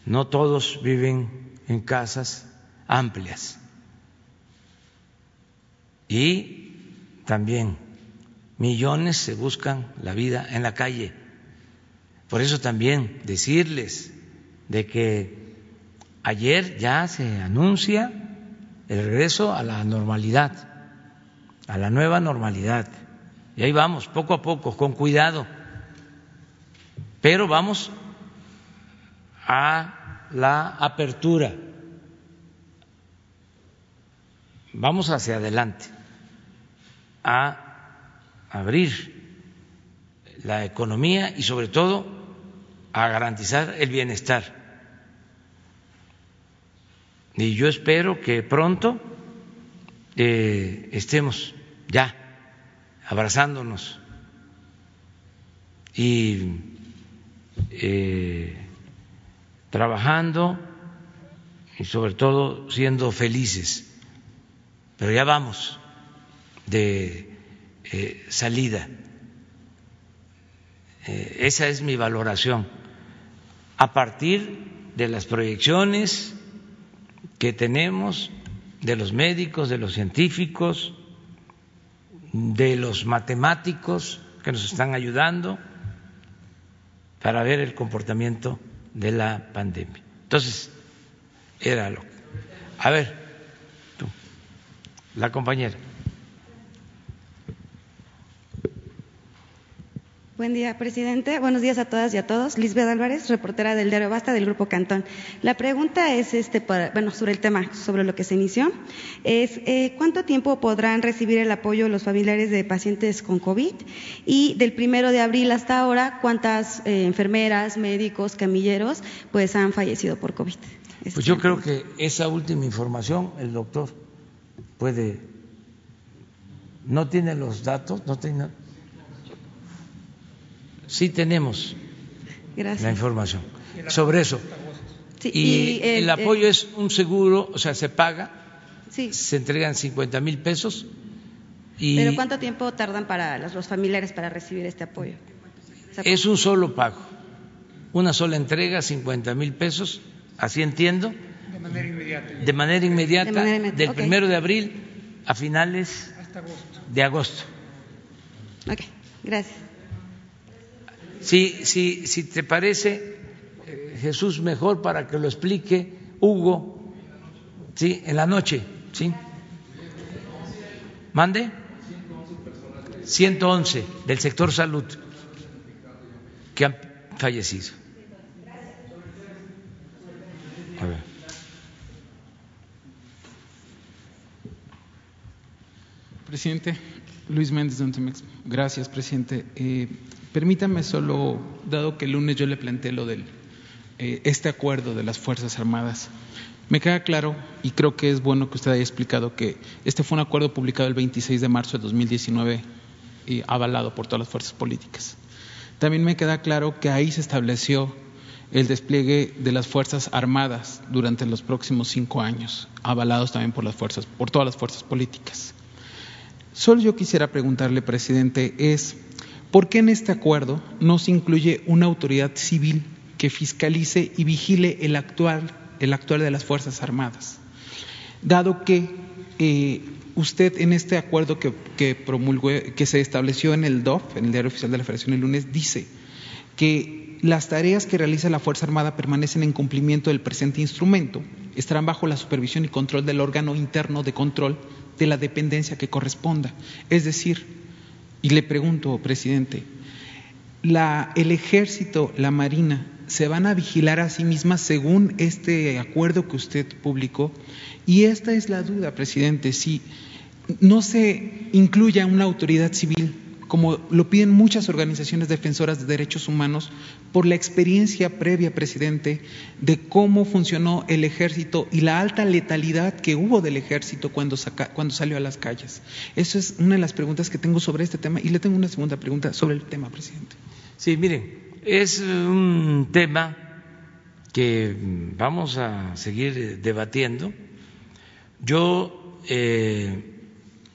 no todos viven en casas amplias. Y también millones se buscan la vida en la calle. Por eso también decirles de que ayer ya se anuncia el regreso a la normalidad, a la nueva normalidad. Y ahí vamos, poco a poco, con cuidado. Pero vamos a la apertura. Vamos hacia adelante a abrir la economía y sobre todo a garantizar el bienestar. Y yo espero que pronto eh, estemos ya abrazándonos y eh, trabajando y sobre todo siendo felices. Pero ya vamos de eh, salida. Esa es mi valoración. A partir de las proyecciones que tenemos de los médicos, de los científicos, de los matemáticos que nos están ayudando para ver el comportamiento de la pandemia. Entonces, era lo A ver, tú, la compañera. Buen día, presidente. Buenos días a todas y a todos. Lisbeth Álvarez, reportera del diario Basta del Grupo Cantón. La pregunta es, este, bueno, sobre el tema, sobre lo que se inició, es eh, ¿cuánto tiempo podrán recibir el apoyo los familiares de pacientes con COVID? Y del primero de abril hasta ahora, ¿cuántas eh, enfermeras, médicos, camilleros, pues han fallecido por COVID? Pues yo creo que esa última información el doctor puede, no tiene los datos, no tiene sí tenemos la información sobre eso. y, el, apoyo es un seguro, o sea, se paga, se entregan 50 mil pesos. Y ¿Pero cuánto tiempo tardan para los, familiares para recibir este apoyo? Es un solo pago, una sola entrega, 50 mil pesos, así entiendo. De manera inmediata. De manera inmediata, del primero de abril a finales de agosto. Ok, gracias. Si, si, si te parece, eh, Jesús, mejor para que lo explique Hugo, ¿sí? En la noche, ¿sí? ¿Mande? 111 del sector salud que han fallecido. Presidente, Luis Méndez de Gracias, presidente. Eh, Permítame solo, dado que el lunes yo le planteé lo del eh, este acuerdo de las Fuerzas Armadas, me queda claro y creo que es bueno que usted haya explicado que este fue un acuerdo publicado el 26 de marzo de 2019 y avalado por todas las fuerzas políticas. También me queda claro que ahí se estableció el despliegue de las Fuerzas Armadas durante los próximos cinco años, avalados también por las fuerzas, por todas las fuerzas políticas. Solo yo quisiera preguntarle, presidente, es ¿por qué en este acuerdo no se incluye una autoridad civil que fiscalice y vigile el actual, el actual de las Fuerzas Armadas? Dado que eh, usted en este acuerdo que, que promulgó, que se estableció en el DOF, en el Diario Oficial de la Federación el lunes, dice que las tareas que realiza la Fuerza Armada permanecen en cumplimiento del presente instrumento, estarán bajo la supervisión y control del órgano interno de control de la dependencia que corresponda. Es decir, y le pregunto, presidente, la, el ejército, la marina, se van a vigilar a sí mismas según este acuerdo que usted publicó. Y esta es la duda, presidente, si no se incluya una autoridad civil como lo piden muchas organizaciones defensoras de derechos humanos, por la experiencia previa, presidente, de cómo funcionó el ejército y la alta letalidad que hubo del ejército cuando, cuando salió a las calles. Esa es una de las preguntas que tengo sobre este tema y le tengo una segunda pregunta sobre el tema, presidente. Sí, miren, es un tema que vamos a seguir debatiendo. Yo eh,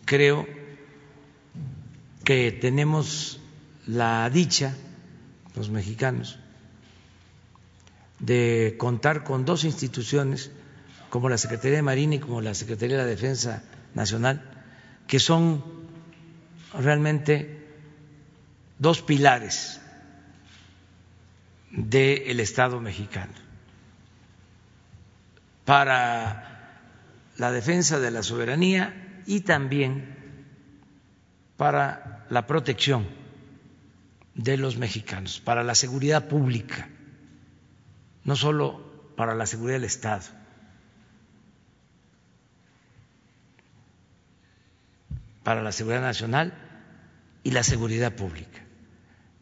creo que tenemos la dicha, los mexicanos, de contar con dos instituciones como la Secretaría de Marina y como la Secretaría de la Defensa Nacional, que son realmente dos pilares del Estado mexicano. Para la defensa de la soberanía y también para la protección de los mexicanos, para la seguridad pública, no solo para la seguridad del Estado. para la seguridad nacional y la seguridad pública.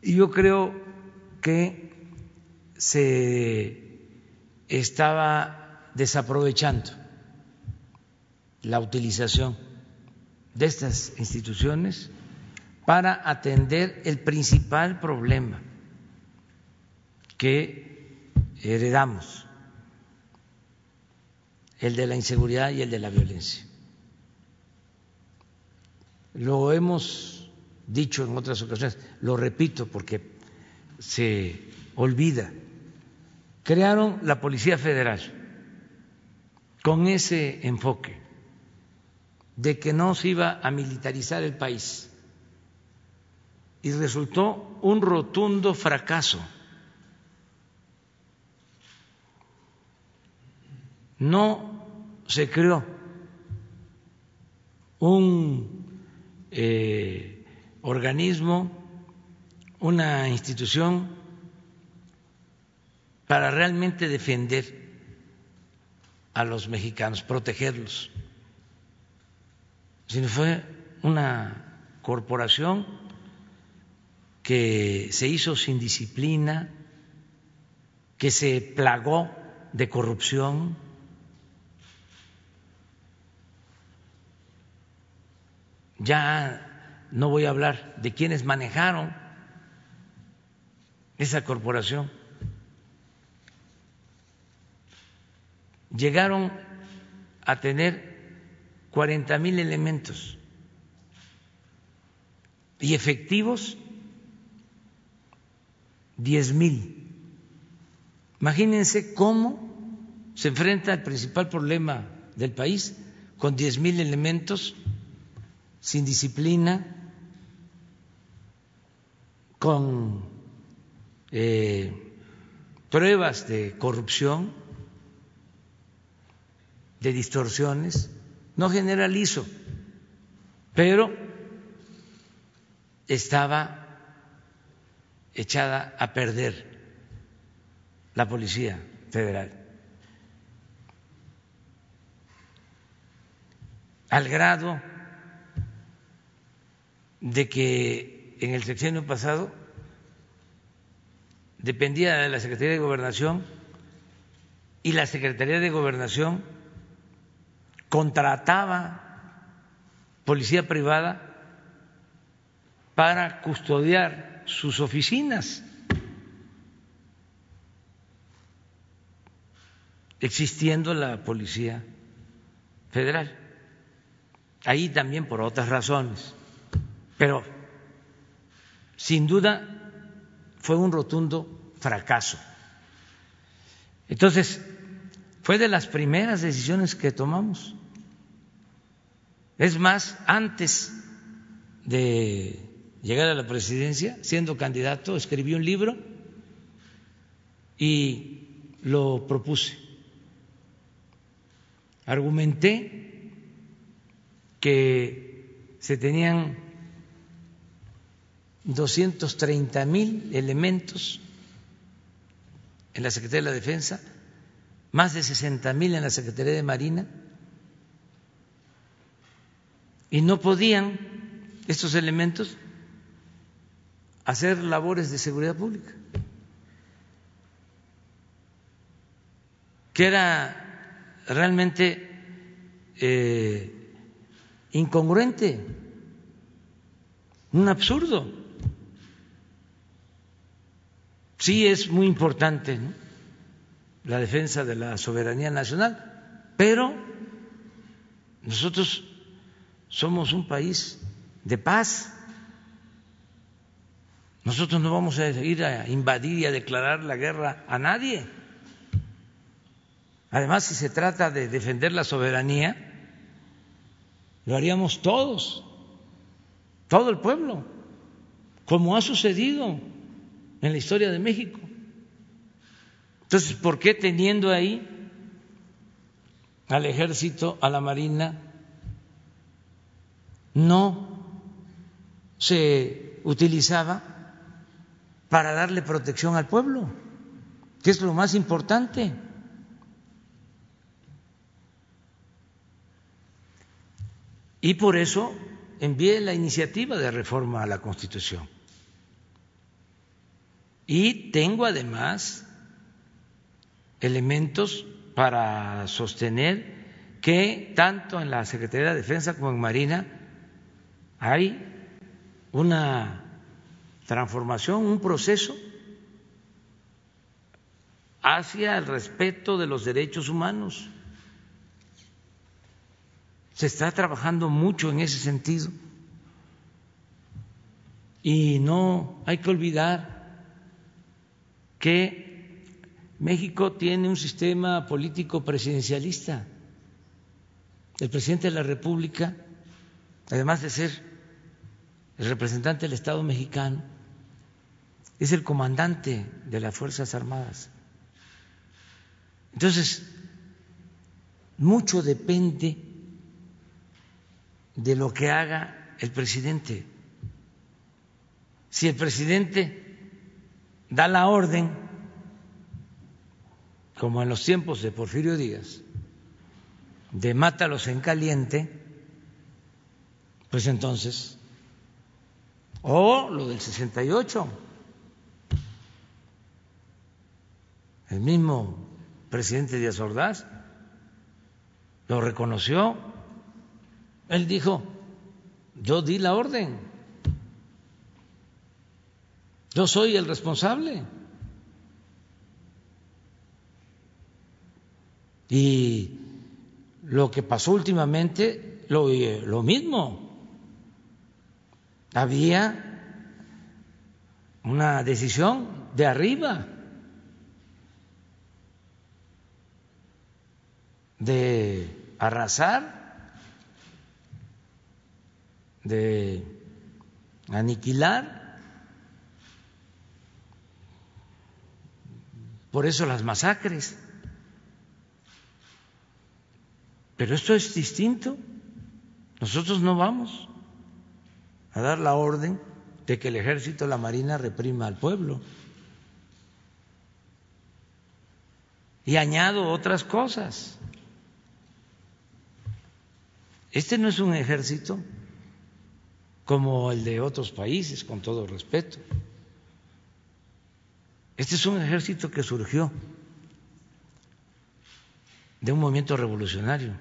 Y yo creo que se estaba desaprovechando la utilización de estas instituciones para atender el principal problema que heredamos, el de la inseguridad y el de la violencia. Lo hemos dicho en otras ocasiones, lo repito porque se olvida. Crearon la Policía Federal con ese enfoque de que no se iba a militarizar el país y resultó un rotundo fracaso. No se creó un eh, organismo, una institución para realmente defender a los mexicanos, protegerlos, sino fue una corporación que se hizo sin disciplina, que se plagó de corrupción. Ya no voy a hablar de quienes manejaron esa corporación. Llegaron a tener 40 mil elementos y efectivos diez mil. Imagínense cómo se enfrenta el principal problema del país con diez mil elementos sin disciplina, con eh, pruebas de corrupción, de distorsiones. No generalizo, pero estaba echada a perder la Policía Federal. Al grado de que en el sexenio pasado dependía de la Secretaría de Gobernación y la Secretaría de Gobernación contrataba policía privada para custodiar sus oficinas. existiendo la Policía Federal. Ahí también por otras razones. Pero, sin duda, fue un rotundo fracaso. Entonces, fue de las primeras decisiones que tomamos. Es más, antes de llegar a la presidencia, siendo candidato, escribí un libro y lo propuse. Argumenté que se tenían 230 mil elementos en la Secretaría de la Defensa, más de 60 mil en la Secretaría de Marina, y no podían estos elementos hacer labores de seguridad pública, que era realmente eh, incongruente, un absurdo. Sí es muy importante la defensa de la soberanía nacional, pero nosotros somos un país de paz. Nosotros no vamos a ir a invadir y a declarar la guerra a nadie. Además, si se trata de defender la soberanía, lo haríamos todos, todo el pueblo, como ha sucedido en la historia de México. Entonces, ¿por qué teniendo ahí al ejército, a la marina, no se utilizaba para darle protección al pueblo, que es lo más importante? Y por eso envié la iniciativa de reforma a la Constitución. Y tengo además elementos para sostener que tanto en la Secretaría de Defensa como en Marina hay una transformación, un proceso hacia el respeto de los derechos humanos. Se está trabajando mucho en ese sentido. Y no hay que olvidar que México tiene un sistema político presidencialista. El presidente de la República, además de ser el representante del Estado mexicano, es el comandante de las Fuerzas Armadas. Entonces, mucho depende de lo que haga el presidente. Si el presidente da la orden, como en los tiempos de Porfirio Díaz, de mátalos en caliente, pues entonces, o lo del 68, el mismo presidente Díaz Ordaz lo reconoció, él dijo, yo di la orden. Yo soy el responsable. Y lo que pasó últimamente, lo, lo mismo. Había una decisión de arriba de arrasar, de aniquilar Por eso las masacres. Pero esto es distinto. Nosotros no vamos a dar la orden de que el ejército, la marina reprima al pueblo. Y añado otras cosas. Este no es un ejército como el de otros países, con todo respeto. Este es un ejército que surgió de un movimiento revolucionario.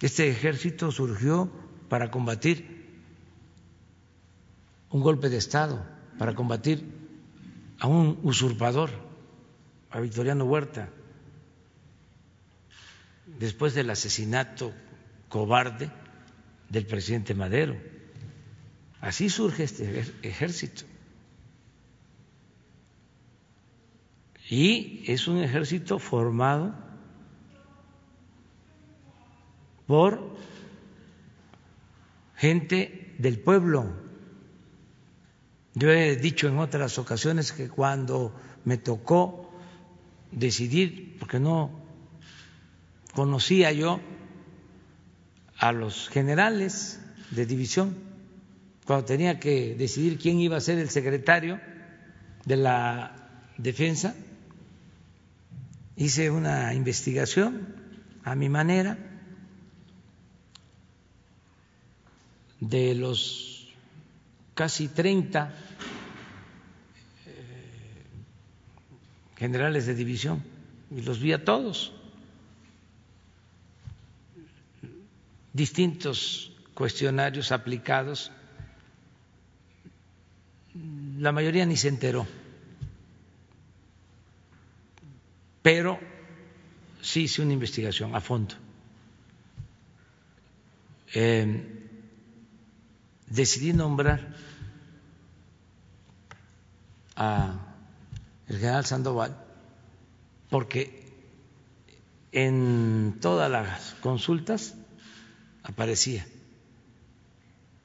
Este ejército surgió para combatir un golpe de Estado para combatir a un usurpador, a Victoriano Huerta, después del asesinato cobarde del presidente Madero. Así surge este ejército. Y es un ejército formado por gente del pueblo. Yo he dicho en otras ocasiones que cuando me tocó decidir, porque no conocía yo a los generales de división, cuando tenía que decidir quién iba a ser el secretario de la defensa, hice una investigación a mi manera de los casi 30 eh, generales de división y los vi a todos. Distintos cuestionarios aplicados, la mayoría ni se enteró, pero sí hice una investigación a fondo. Eh, decidí nombrar a el general Sandoval porque en todas las consultas aparecía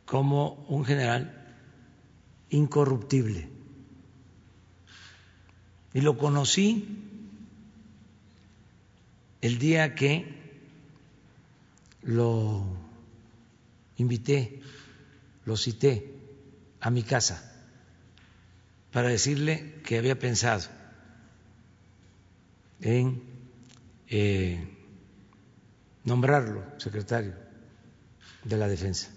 como un general incorruptible. Y lo conocí el día que lo invité lo cité a mi casa para decirle que había pensado en eh, nombrarlo secretario de la defensa.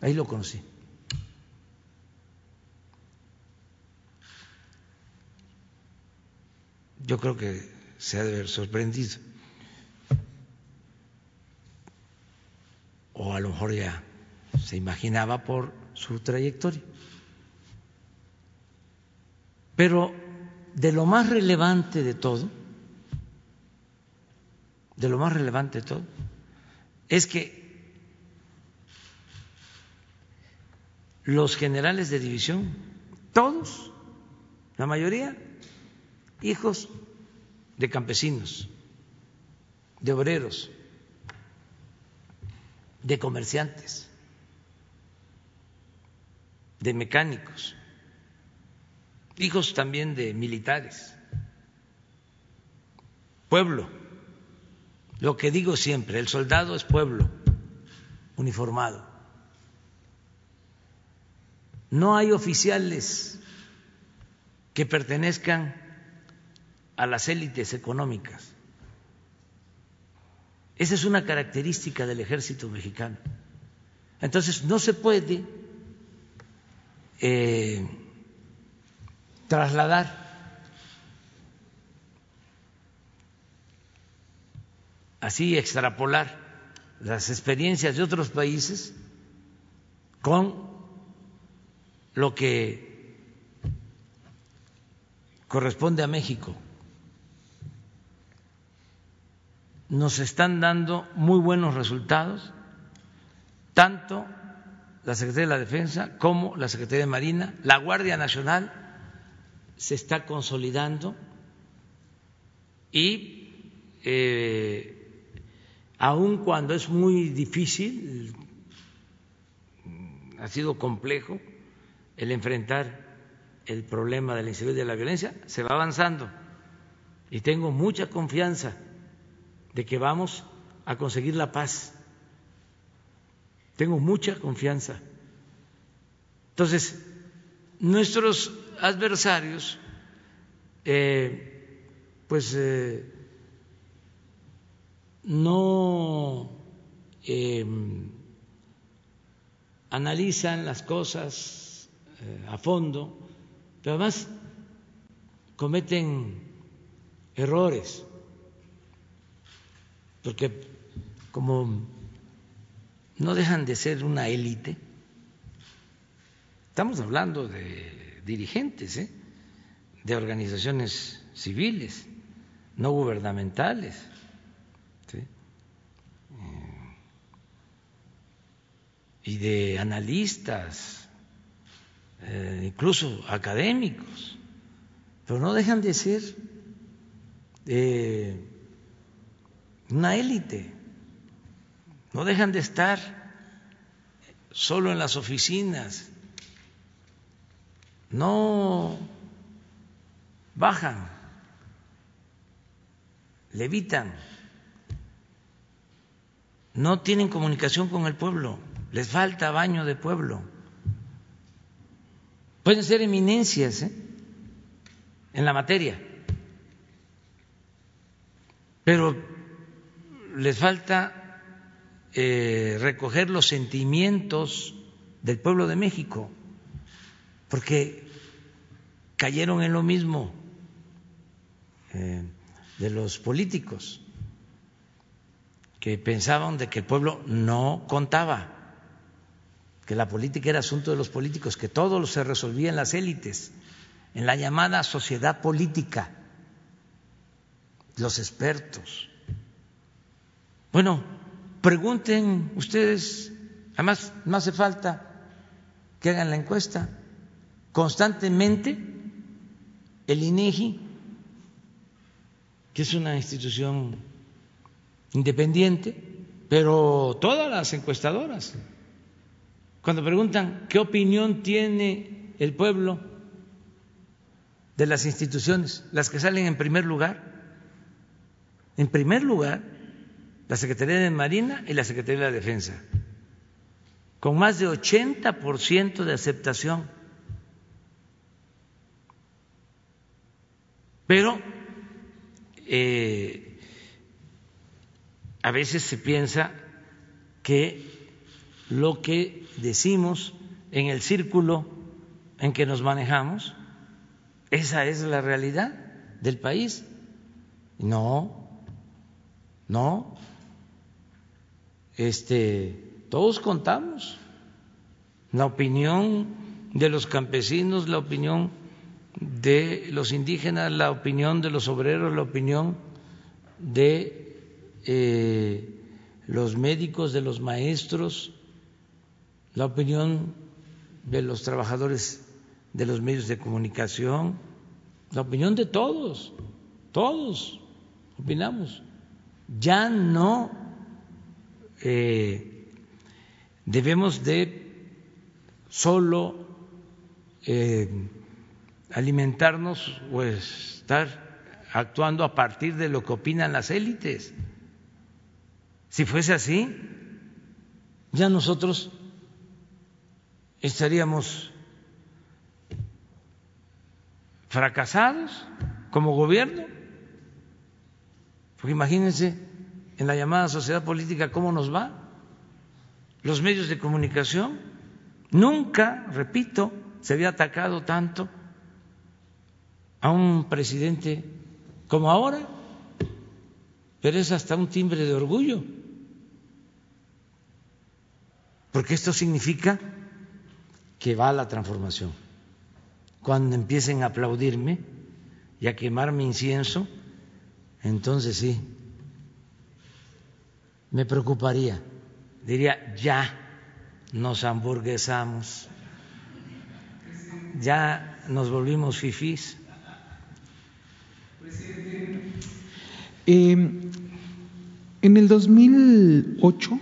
Ahí lo conocí. Yo creo que se ha de haber sorprendido. O a lo mejor ya se imaginaba por su trayectoria. Pero de lo más relevante de todo, de lo más relevante de todo, es que los generales de división, todos, la mayoría, hijos de campesinos, de obreros, de comerciantes, de mecánicos, hijos también de militares, pueblo. Lo que digo siempre, el soldado es pueblo uniformado. No hay oficiales que pertenezcan a las élites económicas. Esa es una característica del ejército mexicano. Entonces, no se puede eh, trasladar así extrapolar las experiencias de otros países con lo que corresponde a México. Nos están dando muy buenos resultados, tanto la Secretaría de la Defensa como la Secretaría de Marina. La Guardia Nacional se está consolidando y eh, aun cuando es muy difícil, ha sido complejo el enfrentar el problema de la inseguridad y de la violencia, se va avanzando y tengo mucha confianza de que vamos a conseguir la paz tengo mucha confianza. Entonces, nuestros adversarios, eh, pues, eh, no em, analizan las cosas eh, a fondo, pero además cometen errores, porque como no dejan de ser una élite Estamos hablando de dirigentes, ¿eh? de organizaciones civiles, no gubernamentales. Eh, y de analistas, eh, incluso académicos, pero no dejan de ser una élite, no dejan de estar solo en las oficinas, no bajan, levitan, no tienen comunicación con el pueblo, les falta baño de pueblo. Pueden ser eminencias ¿eh? en la materia, pero les falta eh, recoger los sentimientos del pueblo de México, porque cayeron en lo mismo eh, de los políticos que pensaban de que el pueblo no contaba, que la política era asunto de los políticos, que todo se resolvía en las élites, en la llamada sociedad política, los expertos. Bueno, pregunten ustedes, además no hace falta que hagan la encuesta, constantemente el INEGI que es una institución independiente, pero todas las encuestadoras, cuando preguntan qué opinión tiene el pueblo de las instituciones, las que salen en primer lugar, en primer lugar, la Secretaría de Marina y la Secretaría de la Defensa, con más de 80% de aceptación. Pero eh, a veces se piensa que lo que decimos en el círculo en que nos manejamos, esa es la realidad del país. No, no. Este, todos contamos la opinión de los campesinos, la opinión de los indígenas, la opinión de los obreros, la opinión de eh, los médicos, de los maestros, la opinión de los trabajadores de los medios de comunicación, la opinión de todos, todos opinamos. Ya no eh, debemos de solo eh, alimentarnos o estar actuando a partir de lo que opinan las élites. Si fuese así, ya nosotros estaríamos fracasados como gobierno. Porque imagínense en la llamada sociedad política cómo nos va. Los medios de comunicación nunca, repito, se había atacado tanto a un presidente como ahora, pero es hasta un timbre de orgullo, porque esto significa que va la transformación. Cuando empiecen a aplaudirme y a quemarme incienso, entonces sí, me preocuparía. Diría, ya nos hamburguesamos, ya nos volvimos fifís. Eh, en el 2008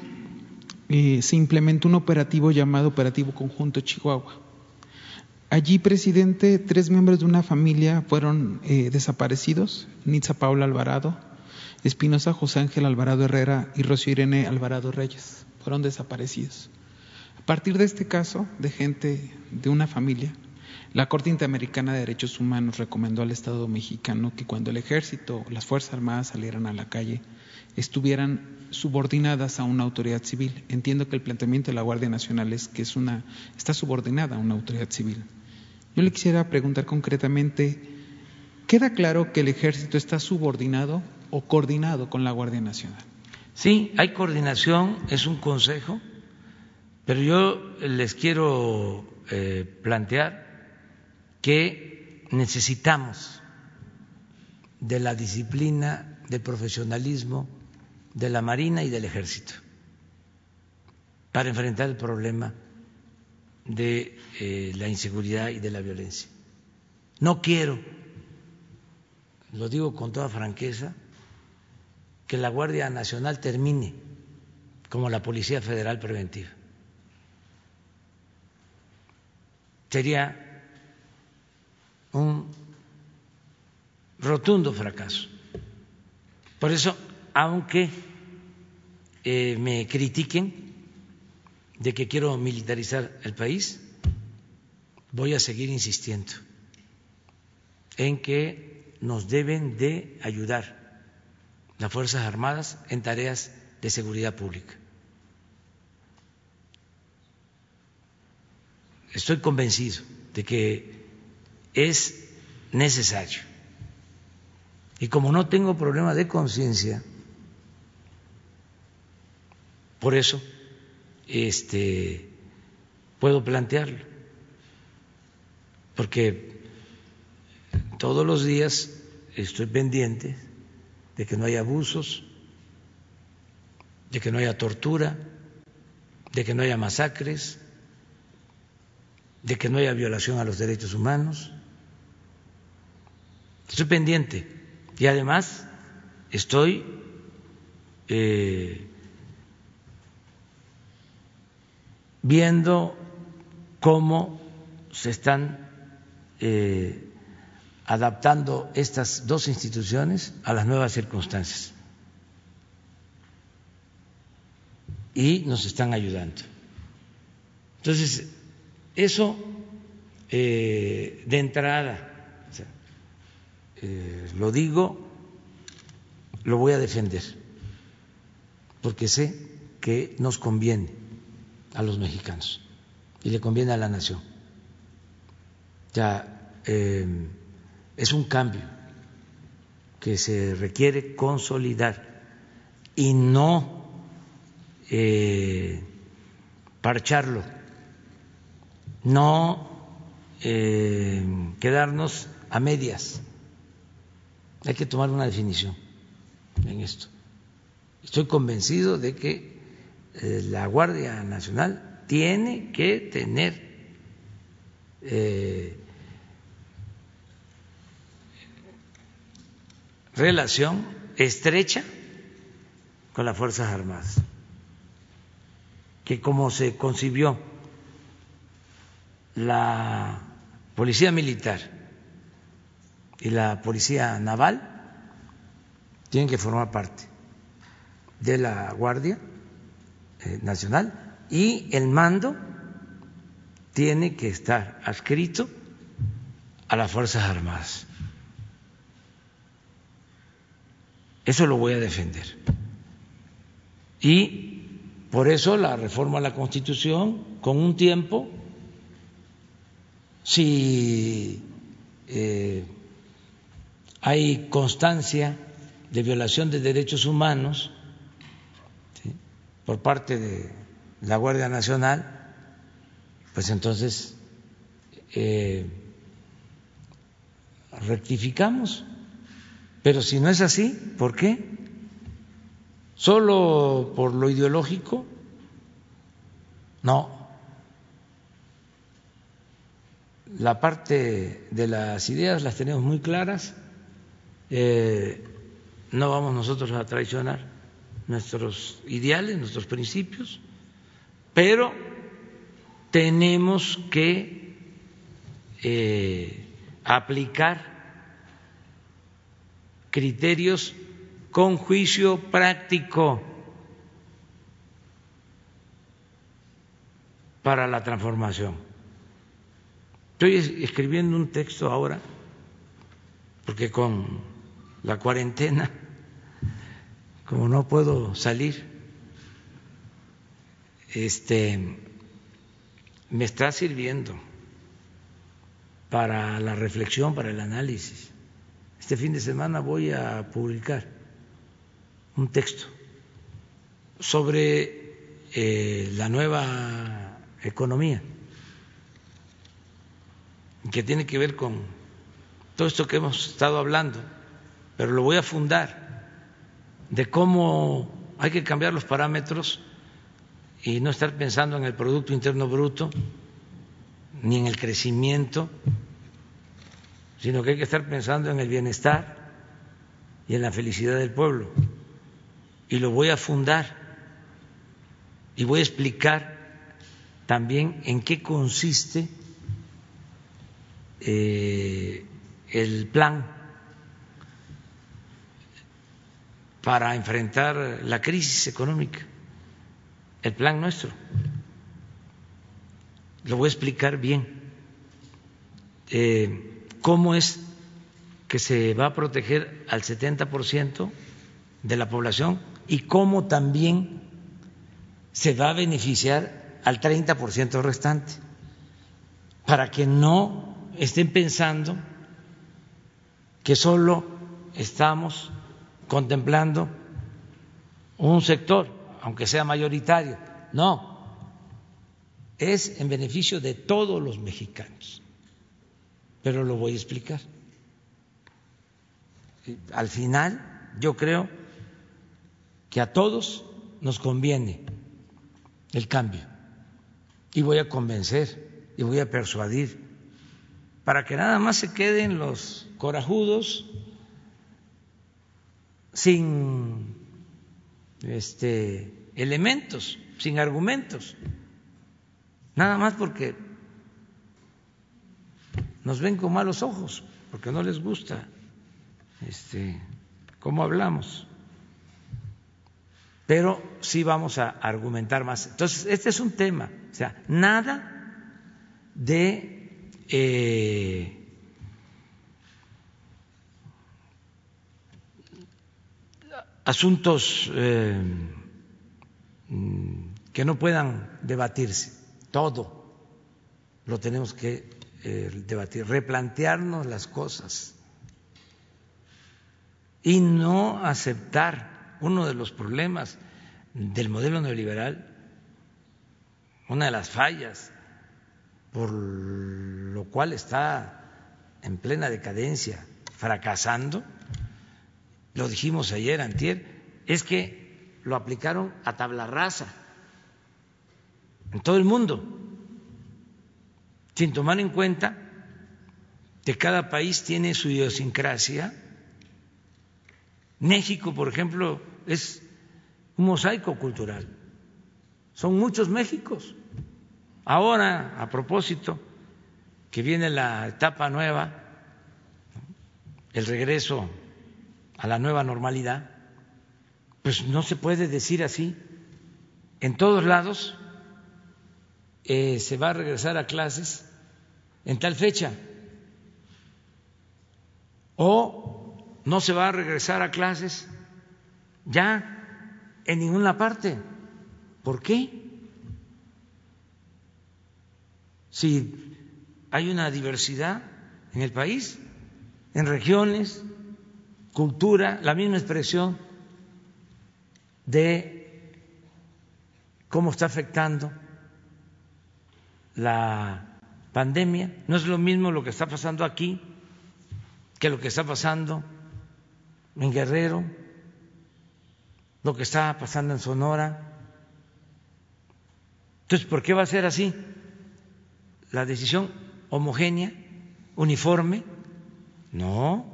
eh, se implementó un operativo llamado Operativo Conjunto Chihuahua. Allí, presidente, tres miembros de una familia fueron eh, desaparecidos, Nitza Paula Alvarado, Espinosa José Ángel Alvarado Herrera y Rocío Irene Alvarado Reyes. Fueron desaparecidos. A partir de este caso de gente de una familia, la Corte Interamericana de Derechos Humanos recomendó al Estado mexicano que cuando el ejército o las Fuerzas Armadas salieran a la calle estuvieran subordinadas a una autoridad civil. Entiendo que el planteamiento de la Guardia Nacional es que es una, está subordinada a una autoridad civil. Yo le quisiera preguntar concretamente, ¿queda claro que el ejército está subordinado o coordinado con la Guardia Nacional? Sí, hay coordinación, es un consejo, pero yo les quiero eh, plantear que necesitamos de la disciplina, del profesionalismo de la Marina y del Ejército para enfrentar el problema de eh, la inseguridad y de la violencia. No quiero, lo digo con toda franqueza, que la Guardia Nacional termine como la Policía Federal Preventiva. Sería un rotundo fracaso. Por eso, aunque eh, me critiquen de que quiero militarizar el país, voy a seguir insistiendo en que nos deben de ayudar las Fuerzas Armadas en tareas de seguridad pública. Estoy convencido de que es necesario. Y como no tengo problema de conciencia, por eso este, puedo plantearlo, porque todos los días estoy pendiente de que no haya abusos, de que no haya tortura, de que no haya masacres, de que no haya violación a los derechos humanos. Estoy pendiente y además estoy eh, viendo cómo se están eh, adaptando estas dos instituciones a las nuevas circunstancias. Y nos están ayudando. Entonces, eso eh, de entrada, eh, lo digo, lo voy a defender, porque sé que nos conviene a los mexicanos y le conviene a la nación. Ya, eh, es un cambio que se requiere consolidar y no eh, parcharlo, no eh, quedarnos a medias. Hay que tomar una definición en esto. Estoy convencido de que eh, la Guardia Nacional tiene que tener relación estrecha con las Fuerzas Armadas, que como se concibió la Policía Militar y la Policía Naval, tienen que formar parte de la Guardia eh, Nacional y el mando tiene que estar adscrito a las Fuerzas Armadas. Eso lo voy a defender. Y por eso la reforma a la Constitución con un tiempo, si eh, hay constancia de violación de derechos humanos por parte de la Guardia Nacional, pues entonces eh, rectificamos pero si no es así, ¿por qué? ¿Solo por lo ideológico? No. La parte de las ideas las tenemos muy claras. Eh, no vamos nosotros a traicionar nuestros ideales, nuestros principios, pero tenemos que eh, aplicar criterios con juicio práctico para la transformación. Estoy escribiendo un texto ahora, porque con la cuarentena, como no puedo salir, este me está sirviendo para la reflexión, para el análisis. Este fin de semana voy a publicar un texto sobre eh, la nueva economía que tiene que ver con todo esto que hemos estado hablando, pero lo voy a fundar de cómo hay que cambiar los parámetros y no estar pensando en el Producto Interno Bruto ni en el crecimiento, sino que hay que estar pensando en el bienestar y en la felicidad del pueblo. Y lo voy a fundar y voy a explicar también en qué consiste eh, el plan para enfrentar la crisis económica, el plan nuestro. Lo voy a explicar bien. Eh, ¿Cómo es que se va a proteger al 70% de la población y cómo también se va a beneficiar al 30% restante? Para que no estén pensando que solo estamos contemplando un sector, aunque sea mayoritario. No, es en beneficio de todos los mexicanos. Pero lo voy a explicar. Al final, yo creo que a todos nos conviene el cambio. Y voy a convencer y voy a persuadir para que nada más se queden los corajudos sin este, elementos, sin argumentos, nada más porque nos ven con malos ojos, porque no les gusta este, cómo hablamos. Pero sí vamos a argumentar más. Entonces, este es un tema, o sea, nada de eh, asuntos eh, que no puedan debatirse, todo lo tenemos que debatir, replantearnos las cosas y no aceptar uno de los problemas del modelo neoliberal, una de las fallas por lo cual está en plena decadencia, fracasando, lo dijimos ayer, antier, es que lo aplicaron a tabla rasa en todo el mundo, sin tomar en cuenta que cada país tiene su idiosincrasia. México, por ejemplo, es un mosaico cultural. Son muchos Méxicos. Ahora, a propósito, que viene la etapa nueva, el regreso a la nueva normalidad, pues no se puede decir así. En todos lados eh, se va a regresar a clases en tal fecha o no se va a regresar a clases ya en ninguna parte. ¿Por qué? Si hay una diversidad en el país, en regiones, cultura, la misma expresión de cómo está afectando la pandemia. No es lo mismo lo que está pasando aquí que lo que está pasando en Guerrero, lo que está pasando en Sonora. Entonces, ¿por qué va a ser así? La decisión homogénea, uniforme, no.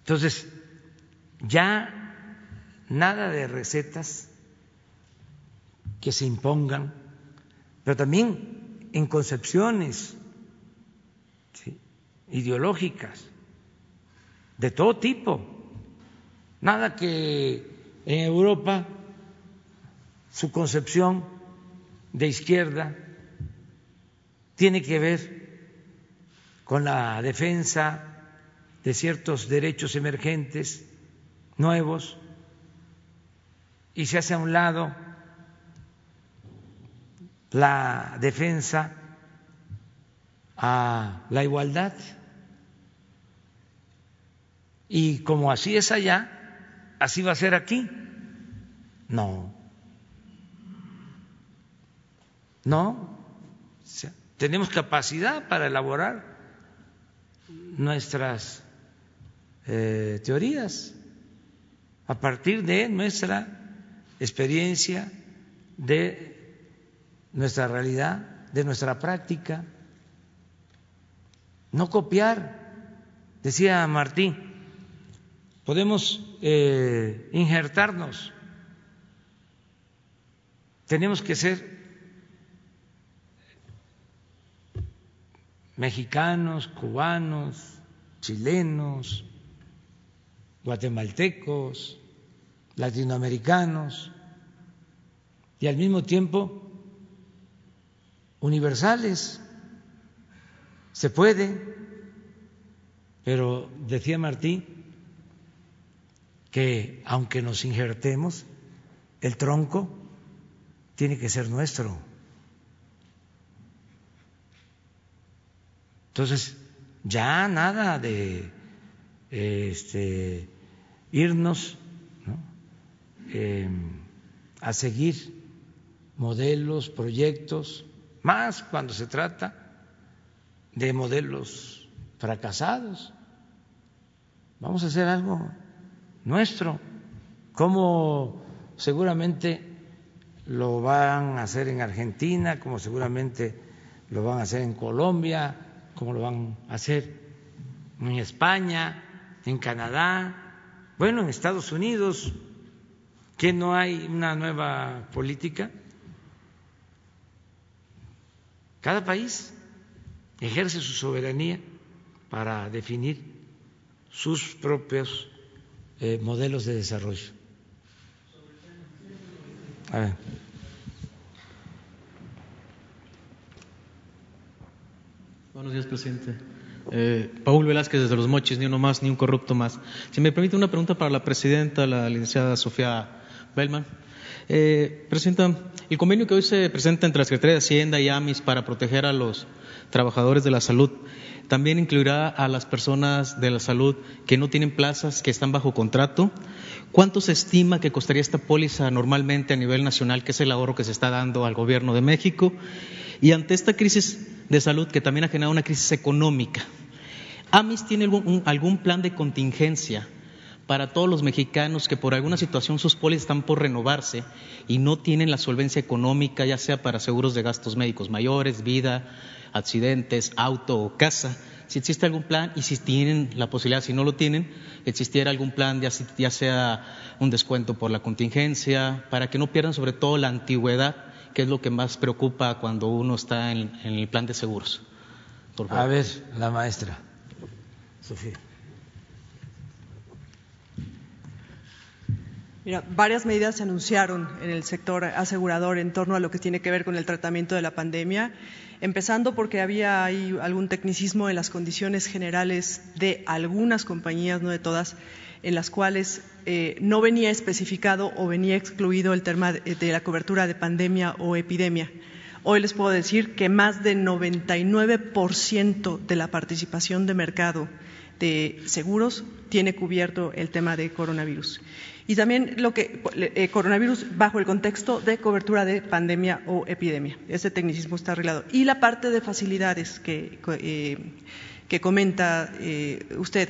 Entonces, ya nada de recetas que se impongan, pero también en concepciones ideológicas de todo tipo. Nada que en Europa su concepción de izquierda tiene que ver con la defensa de ciertos derechos emergentes nuevos y se hace a un lado la defensa a la igualdad. Y como así es allá, así va a ser aquí. No. No. tenemos capacidad para elaborar nuestras eh, teorías a partir de nuestra experiencia, de nuestra realidad, de nuestra práctica. No copiar, decía Martín, podemos eh, injertarnos, tenemos que ser mexicanos, cubanos, chilenos, guatemaltecos, latinoamericanos y al mismo tiempo universales. Se puede, pero decía Martí que aunque nos injertemos, el tronco tiene que ser nuestro. Entonces, ya nada de este, irnos eh, a seguir modelos, proyectos, más cuando se trata de modelos fracasados. Vamos a hacer algo nuestro, como seguramente lo van a hacer en Argentina, como seguramente lo van a hacer en Colombia, como lo van a hacer en España, en Canadá, bueno, en Estados Unidos, que no hay una nueva política. Cada país ejerce su soberanía para definir sus propios eh, modelos de desarrollo. Buenos días, presidente. Eh, Paul Velázquez desde Los Mochis, ni uno más, ni un corrupto más. Si me permite una pregunta para la presidenta, la licenciada Sofía Bellman. Eh, presidenta, el convenio que hoy se presenta entre la Secretaría de Hacienda y AMIS para proteger a los trabajadores de la salud también incluirá a las personas de la salud que no tienen plazas, que están bajo contrato. ¿Cuánto se estima que costaría esta póliza normalmente a nivel nacional, que es el ahorro que se está dando al gobierno de México? Y ante esta crisis de salud, que también ha generado una crisis económica, ¿AMIS tiene algún, algún plan de contingencia para todos los mexicanos que por alguna situación sus pólizas están por renovarse y no tienen la solvencia económica, ya sea para seguros de gastos médicos mayores, vida, accidentes, auto o casa, si existe algún plan y si tienen la posibilidad, si no lo tienen, existiera algún plan, ya, sea un descuento por la contingencia, para que no pierdan sobre todo la antigüedad, que es lo que más preocupa cuando uno está en, el plan de seguros. A ver, la maestra. Sofía. Varias medidas se anunciaron en el sector asegurador en torno a lo que tiene que ver con el tratamiento de la pandemia empezando porque había ahí algún tecnicismo en las condiciones generales de algunas compañías, no de todas, en las cuales eh, no venía especificado o venía excluido el tema de, la cobertura de pandemia o epidemia. Hoy les puedo decir que más del 99% de la participación de mercado de seguros tiene cubierto el tema de coronavirus y también lo que eh, coronavirus bajo el contexto de cobertura de pandemia o epidemia. Ese tecnicismo está arreglado. Y la parte de facilidades que, eh, que comenta eh, usted.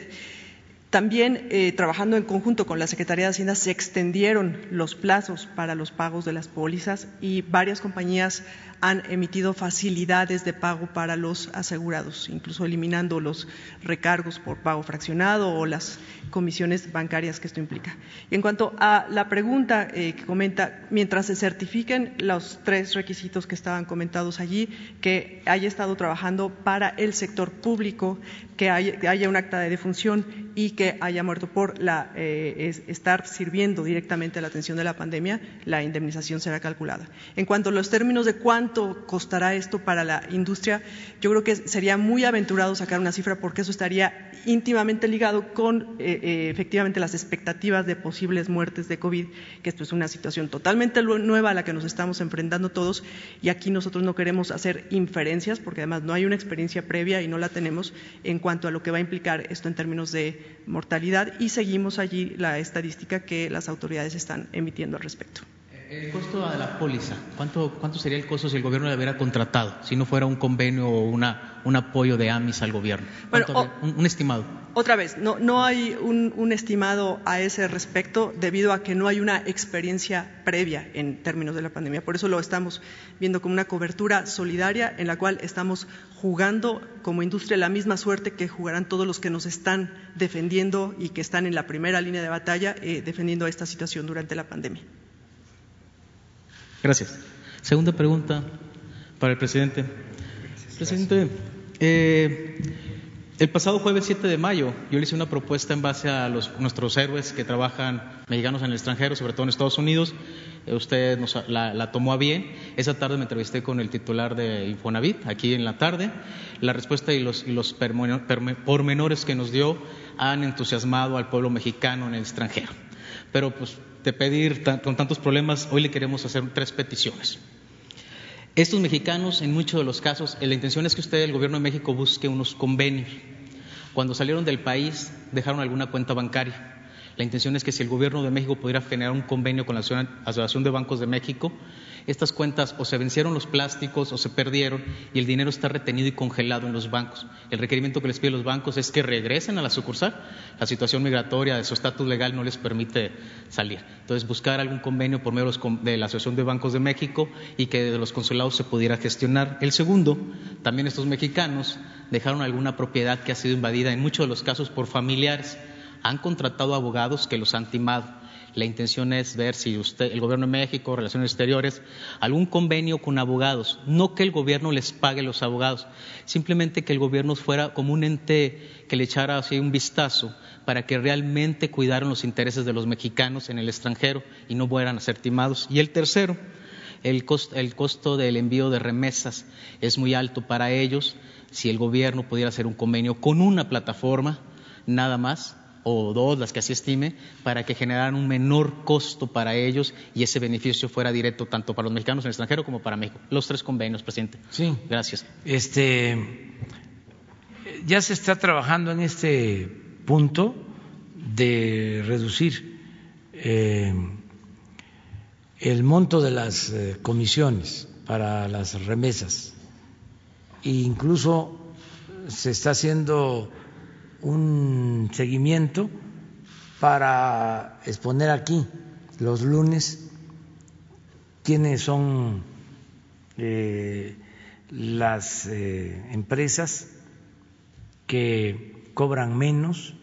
También, trabajando en conjunto con la Secretaría de Hacienda, se extendieron los plazos para los pagos de las pólizas y varias compañías han emitido facilidades de pago para los asegurados, incluso eliminando los recargos por pago fraccionado o las comisiones bancarias que esto implica. En cuanto a la pregunta eh, que comenta, mientras se certifiquen los tres requisitos que estaban comentados allí, que haya estado trabajando para el sector público, que haya, un acta de defunción y que haya muerto por eh, estar sirviendo directamente a la atención de la pandemia, la indemnización será calculada. En cuanto a los términos de cuánto cuánto costará esto para la industria, yo creo que sería muy aventurado sacar una cifra porque eso estaría íntimamente ligado con eh, eh, efectivamente las expectativas de posibles muertes de COVID, que esto es una situación totalmente nueva a la que nos estamos enfrentando todos y aquí nosotros no queremos hacer inferencias porque además no hay una experiencia previa y no la tenemos en cuanto a lo que va a implicar esto en términos de mortalidad y seguimos allí la estadística que las autoridades están emitiendo al respecto. El costo de la póliza, ¿cuánto, ¿cuánto sería el costo si el gobierno le hubiera contratado, si no fuera un convenio o una, un apoyo de AMIS al gobierno? Bueno, ¿Cuánto- o- un, un estimado. Otra vez, no, no hay un, un estimado a ese respecto debido a que no hay una experiencia previa en términos de la pandemia. Por eso lo estamos viendo como una cobertura solidaria en la cual estamos jugando como industria la misma suerte que jugarán todos los que nos están defendiendo y que están en la primera línea de batalla eh, defendiendo esta situación durante la pandemia. Gracias. Segunda pregunta para el presidente. Presidente, eh, el pasado jueves 7 de mayo yo le hice una propuesta en base a los, nuestros héroes que trabajan mexicanos en el extranjero, sobre todo en Estados Unidos. Eh, usted nos, la, la tomó a bien. Esa tarde me entrevisté con el titular de Infonavit, aquí en la tarde. La respuesta y los, y los pormenores que nos dio han entusiasmado al pueblo mexicano en el extranjero. Pero pues de pedir con tantos problemas, hoy le queremos hacer tres peticiones. Estos mexicanos, en muchos de los casos, eh, la intención es que usted, el gobierno de México, busque unos convenios. Cuando salieron del país, dejaron alguna cuenta bancaria. La intención es que si el gobierno de México pudiera generar un convenio con la Asociación de Bancos de México, estas cuentas o se vencieron los plásticos o se perdieron y el dinero está retenido y congelado en los bancos. El requerimiento que les pide los bancos es que regresen a la sucursal. La situación migratoria de su estatus legal no les permite salir. Entonces, buscar algún convenio por medio de la Asociación de Bancos de México y que de los consulados se pudiera gestionar. El segundo, también estos mexicanos dejaron alguna propiedad que ha sido invadida en muchos de los casos por familiares. Han contratado abogados que los han timado. La intención es ver si usted, el Gobierno de México, Relaciones Exteriores, algún convenio con abogados. No que el gobierno les pague los abogados, simplemente que el gobierno fuera como un ente que le echara así un vistazo para que realmente cuidaran los intereses de los mexicanos en el extranjero y no fueran a ser timados. Y el tercero, el el costo del envío de remesas es muy alto para ellos. Si el gobierno pudiera hacer un convenio con una plataforma, nada más, o dos, las que así estime, para que generaran un menor costo para ellos y ese beneficio fuera directo tanto para los mexicanos en el extranjero como para México. Los tres convenios, presidente. Sí. Gracias. Este, ya se está trabajando en este punto de reducir eh, el monto de las eh, comisiones para las remesas. E incluso se está haciendo un seguimiento para exponer aquí los lunes quiénes son eh, las eh, empresas que cobran menos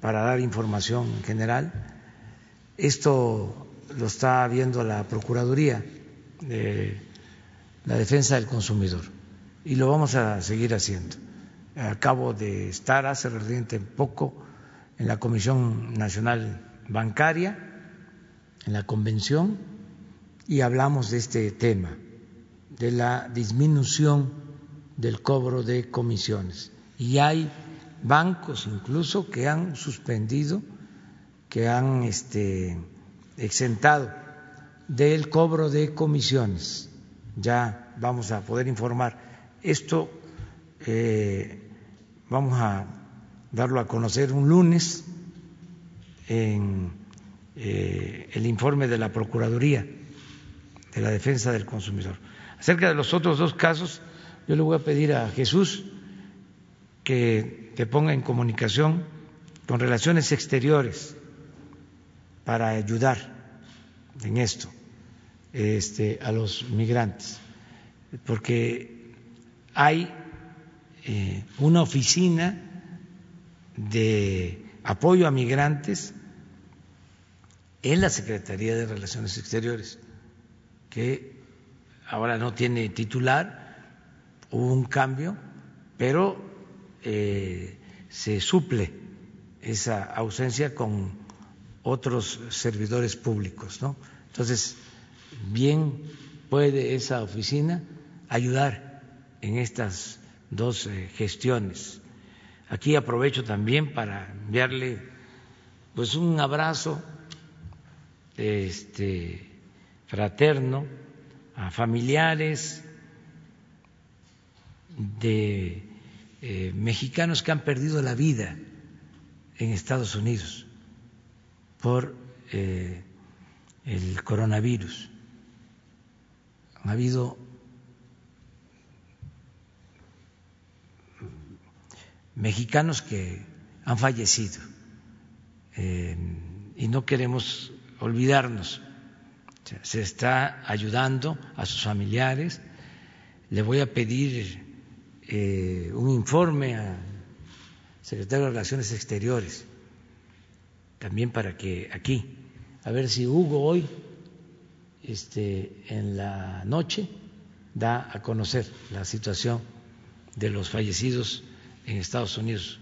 para dar información en general. Esto lo está viendo la Procuraduría de la Defensa del Consumidor y lo vamos a seguir haciendo. Acabo de estar hace relativamente poco en la Comisión Nacional Bancaria, en la convención, y hablamos de este tema, de la disminución del cobro de comisiones. Y hay bancos incluso que han suspendido, que han este, exentado del cobro de comisiones. Ya vamos a poder informar. Esto eh, vamos a darlo a conocer un lunes en eh, el informe de la Procuraduría de la Defensa del Consumidor. Acerca de los otros dos casos, yo le voy a pedir a Jesús que te ponga en comunicación con relaciones exteriores para ayudar en esto este, a los migrantes, porque hay eh, una oficina de apoyo a migrantes en la Secretaría de Relaciones Exteriores, que ahora no tiene titular, hubo un cambio, pero eh, se suple esa ausencia con otros servidores públicos, ¿no? Entonces, bien puede esa oficina ayudar en estas dos eh, gestiones. Aquí aprovecho también para enviarle pues un abrazo este fraterno a familiares de eh, mexicanos que han perdido la vida en Estados Unidos por eh, el coronavirus. ha habido mexicanos que han fallecido eh, y no queremos olvidarnos. Se está ayudando a sus familiares. Le voy a pedir eh, un informe al secretario de Relaciones Exteriores, también para que aquí, a ver si Hugo hoy, este, en la noche, da a conocer la situación de los fallecidos en Estados Unidos,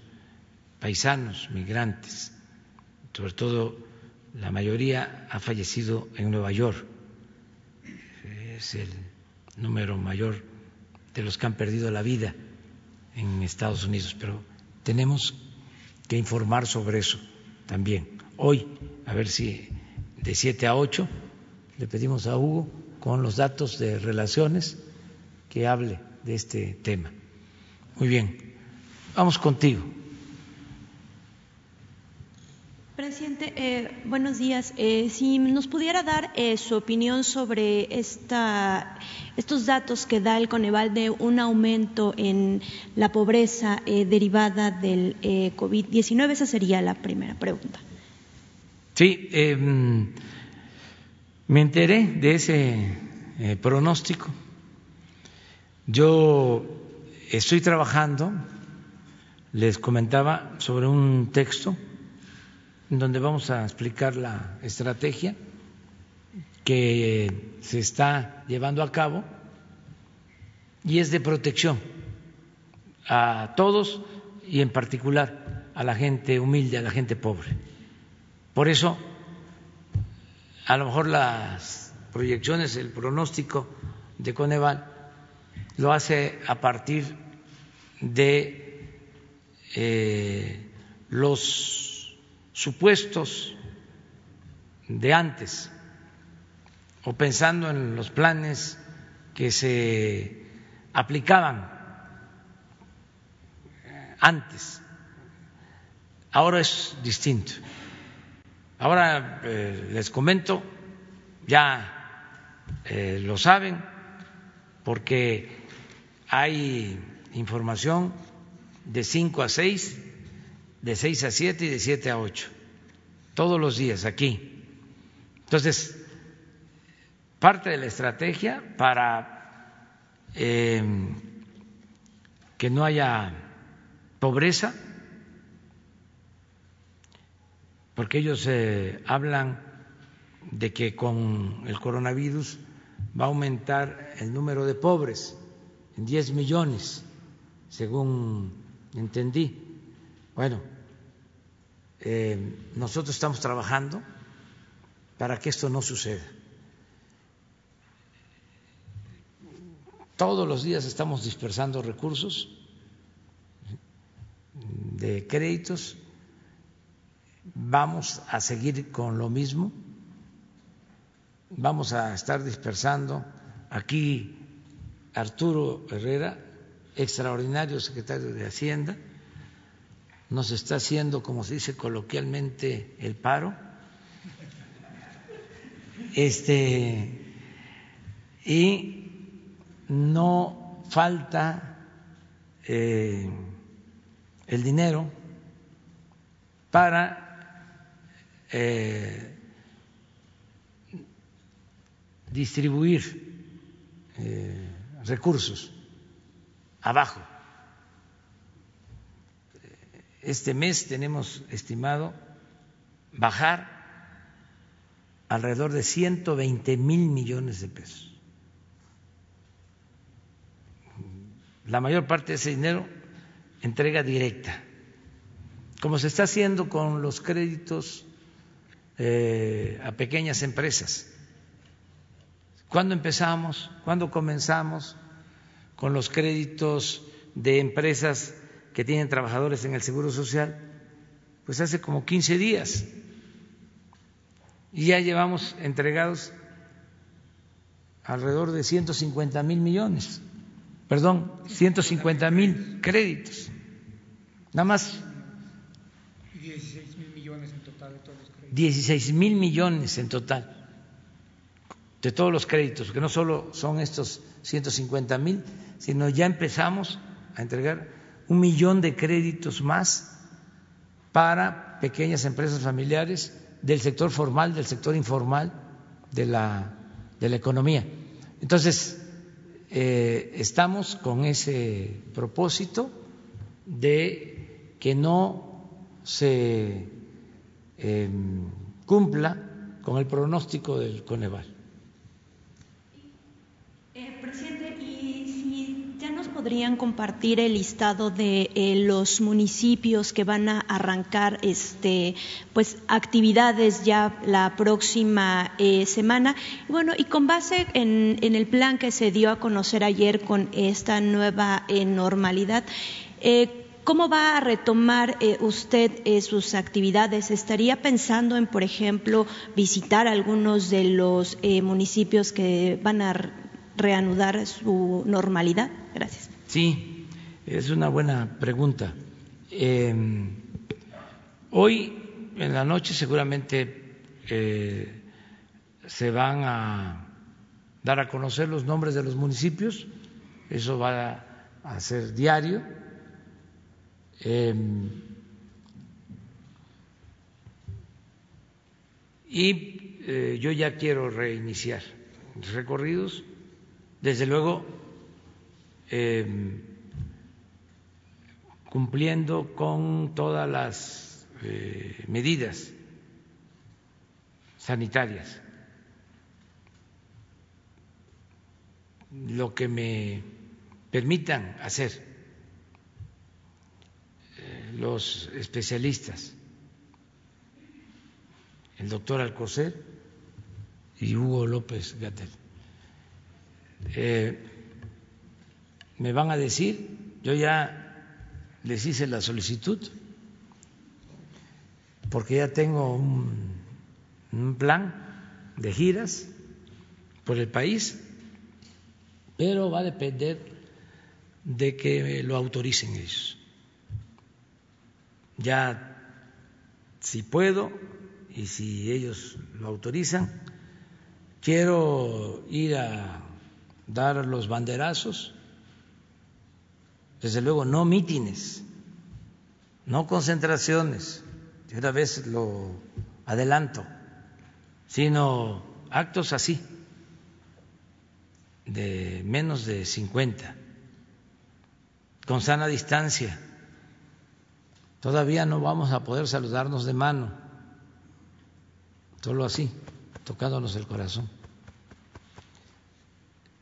paisanos, migrantes, sobre todo la mayoría ha fallecido en Nueva York, es el número mayor de los que han perdido la vida en Estados Unidos, pero tenemos que informar sobre eso también. Hoy, a ver si de 7 a 8 le pedimos a Hugo con los datos de relaciones que hable de este tema. Muy bien, vamos contigo. Presidente, eh, buenos días. Eh, si nos pudiera dar eh, su opinión sobre esta, estos datos que da el Coneval de un aumento en la pobreza derivada del COVID-19, esa sería la primera pregunta. Sí, me enteré de ese pronóstico. Yo estoy trabajando, les comentaba, sobre un texto donde vamos a explicar la estrategia que se está llevando a cabo y es de protección a todos y en particular a la gente humilde, a la gente pobre. Por eso, a lo mejor las proyecciones, el pronóstico de Coneval lo hace a partir de eh, los supuestos de antes o pensando en los planes que se aplicaban antes. Ahora es distinto. Ahora eh, les comento, ya eh, lo saben, porque hay información de cinco a seis de 6 a 7 y de 7 a 8, todos los días aquí. Entonces, parte de la estrategia para eh, que no haya pobreza, porque ellos eh, hablan de que con el coronavirus va a aumentar el número de pobres en 10 millones, según entendí. Bueno, eh, nosotros estamos trabajando para que esto no suceda. Todos los días estamos dispersando recursos de créditos, vamos a seguir con lo mismo, vamos a estar dispersando aquí Arturo Herrera, extraordinario secretario de Hacienda, nos está haciendo, como se dice coloquialmente, el paro. Este, y no falta eh, el dinero para eh, distribuir eh, recursos abajo este mes tenemos estimado bajar alrededor de 120 mil millones de pesos. La mayor parte de ese dinero entrega directa, como se está haciendo con los créditos eh, a pequeñas empresas. ¿Cuándo empezamos? ¿Cuándo comenzamos con los créditos de empresas que tienen trabajadores en el Seguro Social, pues hace como 15 días. Y ya llevamos entregados alrededor de 150 mil millones, perdón, 150 mil créditos. Nada más. 16 mil millones en total de todos los créditos. 16 mil millones en total. de todos los créditos, que no solo son estos 150 mil, sino ya empezamos a entregar un millón de créditos más para pequeñas empresas familiares del sector formal, del sector informal, de la, de la economía. Entonces, eh, estamos con ese propósito de que no se eh, cumpla con el pronóstico del Coneval. Podrían compartir el listado de eh, los municipios que van a arrancar este, pues, actividades ya la próxima eh, semana? Bueno, y con base en, el plan que se dio a conocer ayer con esta nueva eh, normalidad, ¿Cómo va a retomar usted sus actividades? ¿Estaría pensando en, por ejemplo, visitar algunos de los municipios que van a reanudar su normalidad? Gracias. Sí, es una buena pregunta. Em, hoy en la noche seguramente eh, se van a dar a conocer los nombres de los municipios, eso va a, ser diario. Em, y eh, yo ya quiero reiniciar recorridos. Desde luego Em, cumpliendo con todas las eh, medidas sanitarias. Lo que me permitan hacer eh, los especialistas, el doctor Alcocer y Hugo López Gatel. Eh, me van a decir, yo ya les hice la solicitud, porque ya tengo un, plan de giras por el país, pero va a depender de que lo autoricen ellos. Ya, si puedo y si ellos lo autorizan, quiero ir a dar los banderazos desde luego, no mítines, no concentraciones, de una vez lo adelanto, sino actos así, de menos de 50, con sana distancia. Todavía no vamos a poder saludarnos de mano, solo así, tocándonos el corazón.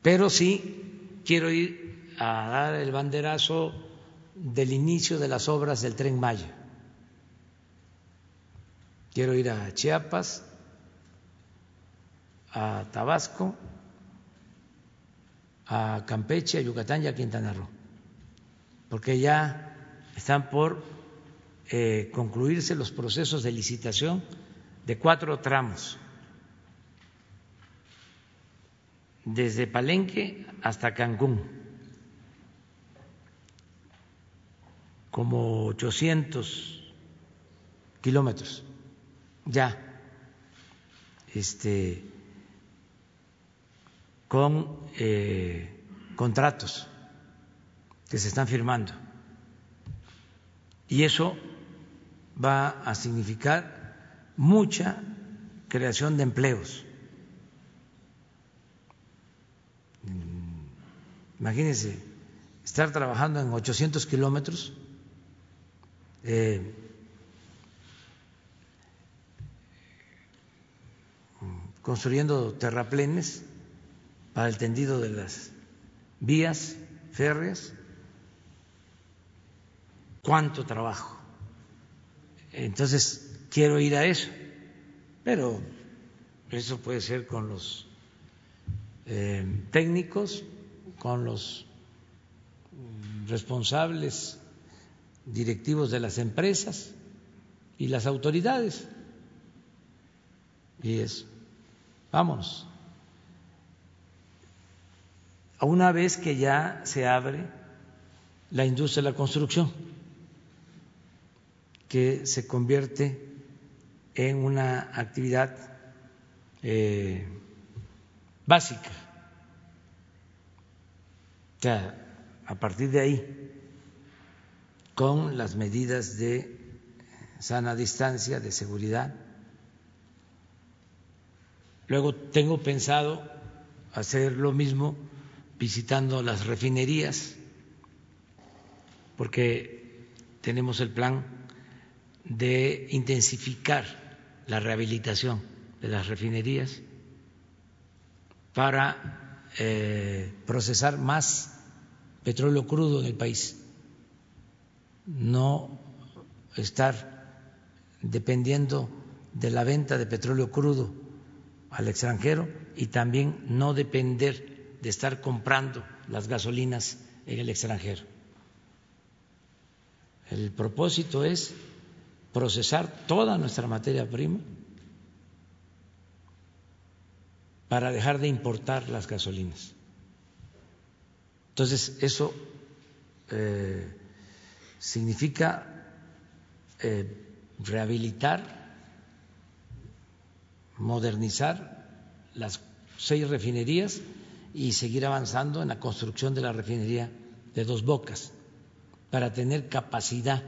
Pero sí quiero ir a dar el banderazo del inicio de las obras del tren Maya. Quiero ir a Chiapas, a Tabasco, a Campeche, a Yucatán y a Quintana Roo, porque ya están por eh, concluirse los procesos de licitación de cuatro tramos, desde Palenque hasta Cancún como 800 kilómetros ya este, con eh, contratos que se están firmando. Y eso va a significar mucha creación de empleos. Imagínense estar trabajando en 800 kilómetros eh, construyendo terraplenes para el tendido de las vías férreas. ¿Cuánto trabajo? Entonces, quiero ir a eso, pero eso puede ser con los eh, técnicos, con los responsables directivos de las empresas y las autoridades. Y es, vámonos. A una vez que ya se abre la industria de la construcción, que se convierte en una actividad eh, básica. O sea, a partir de ahí, con las medidas de sana distancia, de seguridad. Luego tengo pensado hacer lo mismo visitando las refinerías, porque tenemos el plan de intensificar la rehabilitación de las refinerías para eh, procesar más petróleo crudo en el país, no estar dependiendo de la venta de petróleo crudo al extranjero y también no depender de estar comprando las gasolinas en el extranjero. El propósito es procesar toda nuestra materia prima para dejar de importar las gasolinas. Entonces, eso eh, significa eh, rehabilitar, modernizar las seis refinerías y seguir avanzando en la construcción de la refinería de dos bocas para tener capacidad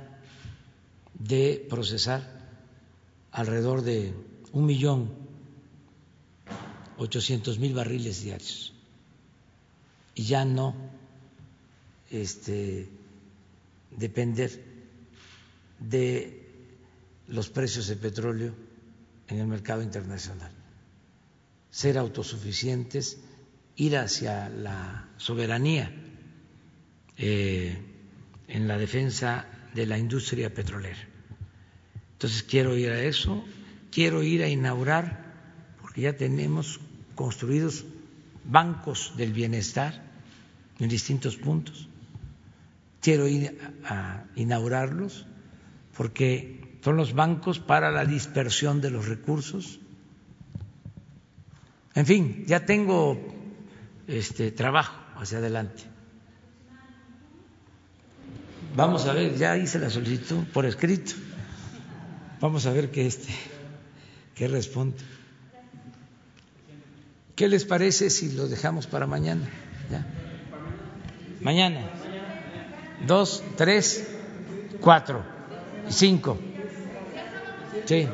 de procesar alrededor de un millón 800 mil barriles diarios. Y ya no este, depender de los precios de petróleo en el mercado internacional, ser autosuficientes, ir hacia la soberanía eh, en la defensa de la industria petrolera. Entonces quiero ir a eso, quiero ir a inaugurar, porque ya tenemos construidos bancos del bienestar en distintos puntos. Quiero ir a inaugurarlos porque son los bancos para la dispersión de los recursos. En fin, ya tengo este trabajo hacia adelante. Vamos a ver, ya hice la solicitud por escrito. Vamos a ver qué este qué responde. ¿Qué les parece si lo dejamos para mañana? Mañana. Dos, tres, cuatro, cinco. Sí.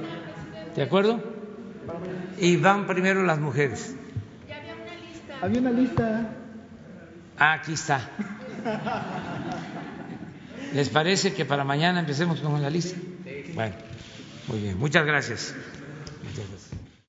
¿De acuerdo? Y van primero las mujeres. Ya había una lista. Había una lista. Ah, aquí está. ¿Les parece que para mañana empecemos con la lista? Bueno, muy bien. Muchas gracias. Muchas gracias.